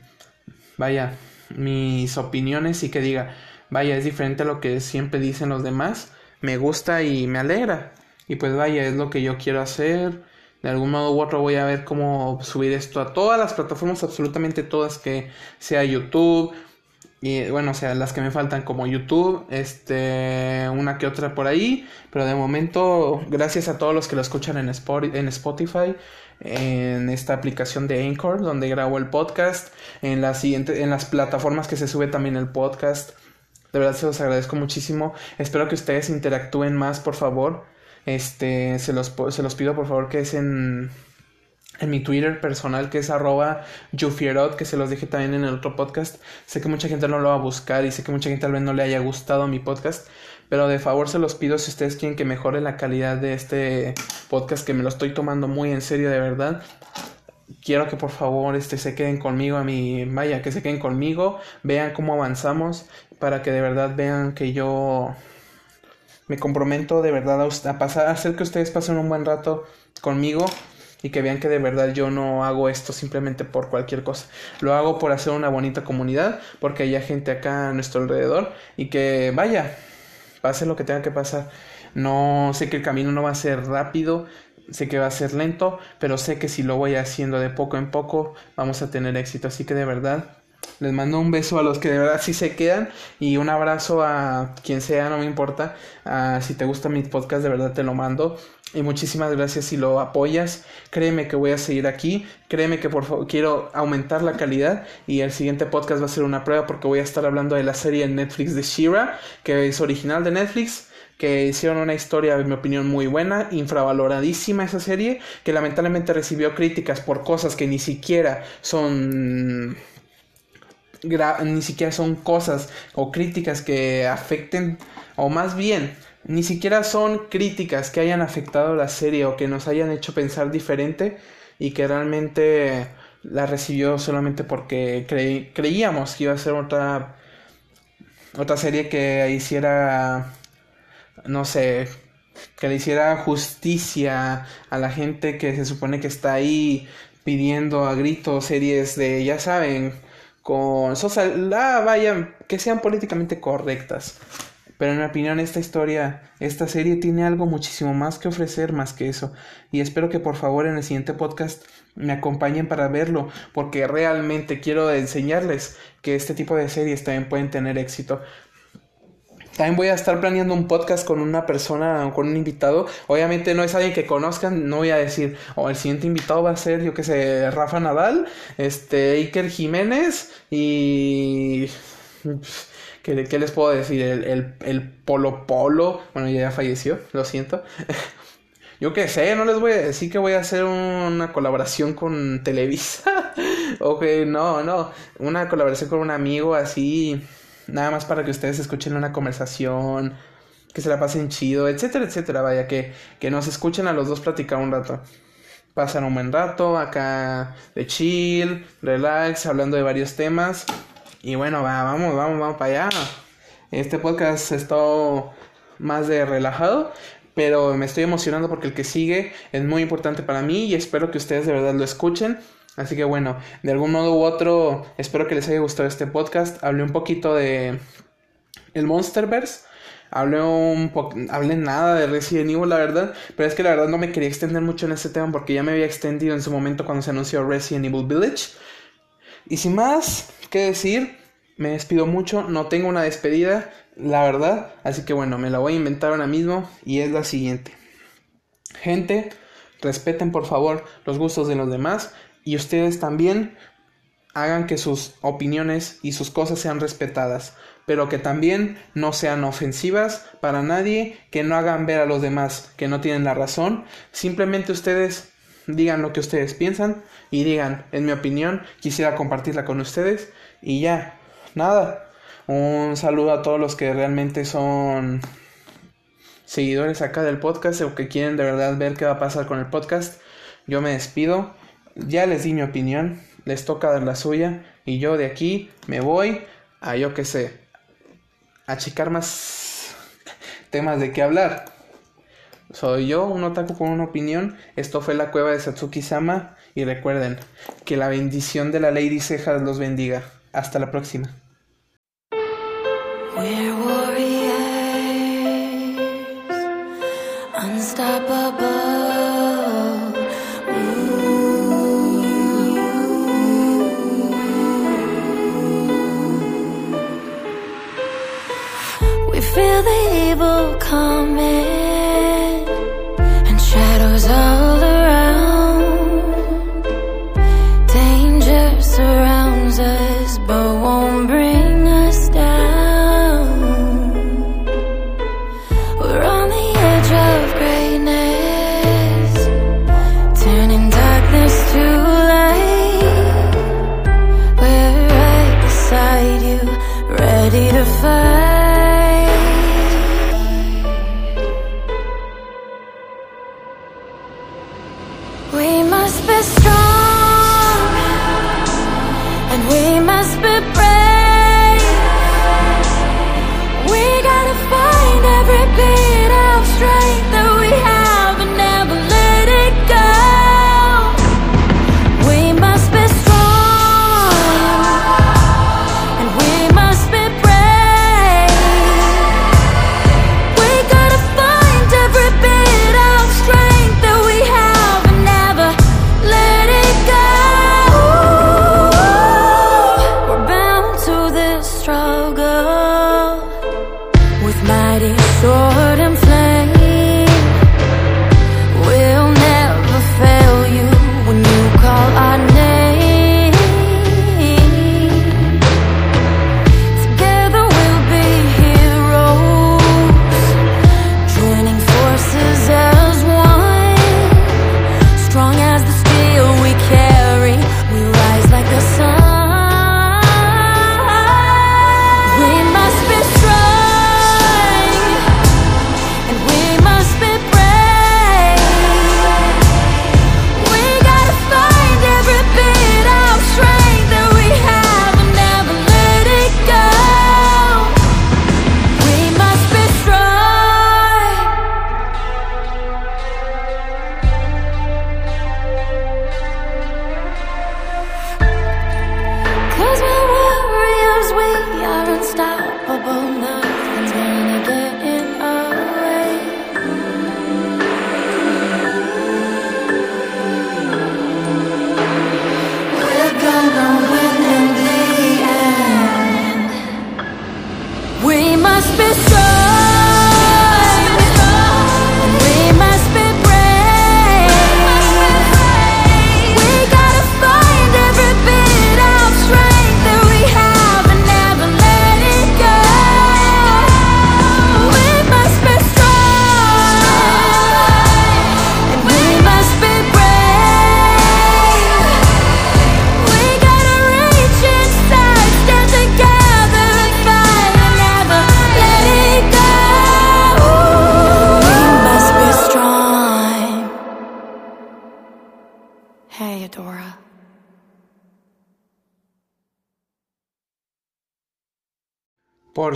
vaya, mis opiniones y que diga, vaya, es diferente a lo que siempre dicen los demás, me gusta y me alegra. Y pues vaya, es lo que yo quiero hacer de algún modo u otro voy a ver cómo subir esto a todas las plataformas, absolutamente todas, que sea YouTube, y bueno, o sea, las que me faltan como YouTube, este, una que otra por ahí, pero de momento, gracias a todos los que lo escuchan en, en Spotify, en esta aplicación de Anchor, donde grabo el podcast, en en las plataformas que se sube también el podcast. De verdad se los agradezco muchísimo. Espero que ustedes interactúen más, por favor. Este, se los, se los pido por favor que es en, en mi Twitter personal que es arroba Jufierot, que se los dije también en el otro podcast. Sé que mucha gente no lo va a buscar y sé que mucha gente tal vez no le haya gustado mi podcast, pero de favor se los pido si ustedes quieren que mejore la calidad de este podcast, que me lo estoy tomando muy en serio de verdad. Quiero que por favor este, se queden conmigo a mi, vaya, que se queden conmigo, vean cómo avanzamos, para que de verdad vean que yo me comprometo de verdad a, pasar, a hacer que ustedes pasen un buen rato conmigo y que vean que de verdad yo no hago esto simplemente por cualquier cosa. Lo hago por hacer una bonita comunidad, porque hay gente acá a nuestro alrededor y que vaya, pase lo que tenga que pasar. No sé que el camino no va a ser rápido, sé que va a ser lento, pero sé que si lo voy haciendo de poco en poco vamos a tener éxito. Así que de verdad les mando un beso a los que de verdad sí se quedan y un abrazo a quien sea, no me importa. si te gusta mi podcast, de verdad te lo mando. Y muchísimas gracias si lo apoyas. Créeme que voy a seguir aquí. Créeme que por favor quiero aumentar la calidad. Y el siguiente podcast va a ser una prueba porque voy a estar hablando de la serie en Netflix de Shira, que es original de Netflix. Que hicieron una historia, en mi opinión, muy buena, infravaloradísima esa serie, que lamentablemente recibió críticas por cosas que ni siquiera son ni siquiera son cosas o críticas que afecten, o más bien, ni siquiera son críticas que hayan afectado la serie o que nos hayan hecho pensar diferente y que realmente la recibió solamente porque creíamos que iba a ser otra otra serie que hiciera no sé que le hiciera justicia a la gente que se supone que está ahí pidiendo a gritos series de ya saben con ah, vaya que sean políticamente correctas pero en mi opinión esta historia, esta serie tiene algo muchísimo más que ofrecer más que eso. Y espero que por favor en el siguiente podcast me acompañen para verlo, porque realmente quiero enseñarles que este tipo de series también pueden tener éxito. También voy a estar planeando un podcast con una persona, con un invitado. Obviamente no es alguien que conozcan, no voy a decir, o oh, el siguiente invitado va a ser, yo que sé, Rafa Nadal, este, Iker Jiménez y ¿Qué, les puedo decir? El, el, Polo Polo, bueno, ya falleció, lo siento. [LAUGHS] Yo qué sé, no les voy a decir que voy a hacer una colaboración con Televisa. [LAUGHS] ok, no, no. Una colaboración con un amigo así. Nada más para que ustedes escuchen una conversación. Que se la pasen chido, etcétera, etcétera. Vaya, que, que nos escuchen a los dos platicar un rato. Pasan un buen rato acá de chill, relax, hablando de varios temas. Y bueno, vamos, vamos, vamos para allá. Este podcast está más de relajado, pero me estoy emocionando porque el que sigue es muy importante para mí y espero que ustedes de verdad lo escuchen. Así que bueno, de algún modo u otro, espero que les haya gustado este podcast. Hablé un poquito de el Monsterverse. Hablé un poco, hablé nada de Resident Evil, la verdad, pero es que la verdad no me quería extender mucho en este tema porque ya me había extendido en su momento cuando se anunció Resident Evil Village. Y sin más que decir, me despido mucho, no tengo una despedida, la verdad, así que bueno, me la voy a inventar ahora mismo y es la siguiente. Gente, respeten por favor los gustos de los demás y ustedes también hagan que sus opiniones y sus cosas sean respetadas, pero que también no sean ofensivas para nadie, que no hagan ver a los demás que no tienen la razón, simplemente ustedes digan lo que ustedes piensan y digan, en mi opinión, quisiera compartirla con ustedes y ya, nada. Un saludo a todos los que realmente son seguidores acá del podcast o que quieren de verdad ver qué va a pasar con el podcast. Yo me despido, ya les di mi opinión, les toca dar la suya y yo de aquí me voy a yo que sé, a checar más [LAUGHS] temas de qué hablar. Soy yo, un otaku con una opinión. Esto fue la cueva de Satsuki-sama. Y recuerden que la bendición de la Lady Cejas los bendiga. Hasta la próxima. It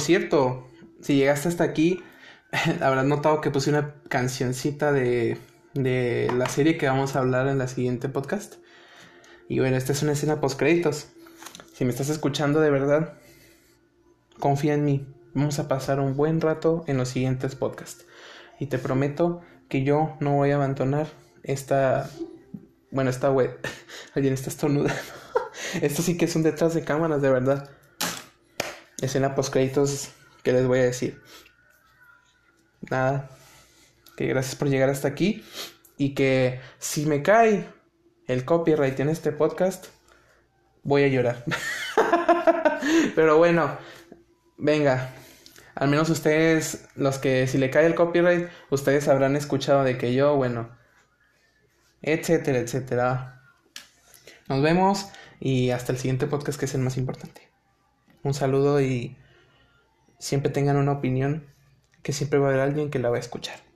Cierto, si llegaste hasta aquí, [LAUGHS] habrás notado que puse una cancioncita de, de la serie que vamos a hablar en la siguiente podcast. Y bueno, esta es una escena post créditos. Si me estás escuchando de verdad, confía en mí. Vamos a pasar un buen rato en los siguientes podcasts. Y te prometo que yo no voy a abandonar esta. Bueno, esta web. [LAUGHS] Alguien está estornudando. [LAUGHS] Esto sí que es un detrás de cámaras, de verdad. Escena post créditos que les voy a decir. Nada. Que gracias por llegar hasta aquí. Y que si me cae el copyright en este podcast, voy a llorar. [LAUGHS] Pero bueno, venga. Al menos ustedes, los que si le cae el copyright, ustedes habrán escuchado de que yo, bueno, etcétera, etcétera. Nos vemos y hasta el siguiente podcast que es el más importante. Un saludo y siempre tengan una opinión que siempre va a haber alguien que la va a escuchar.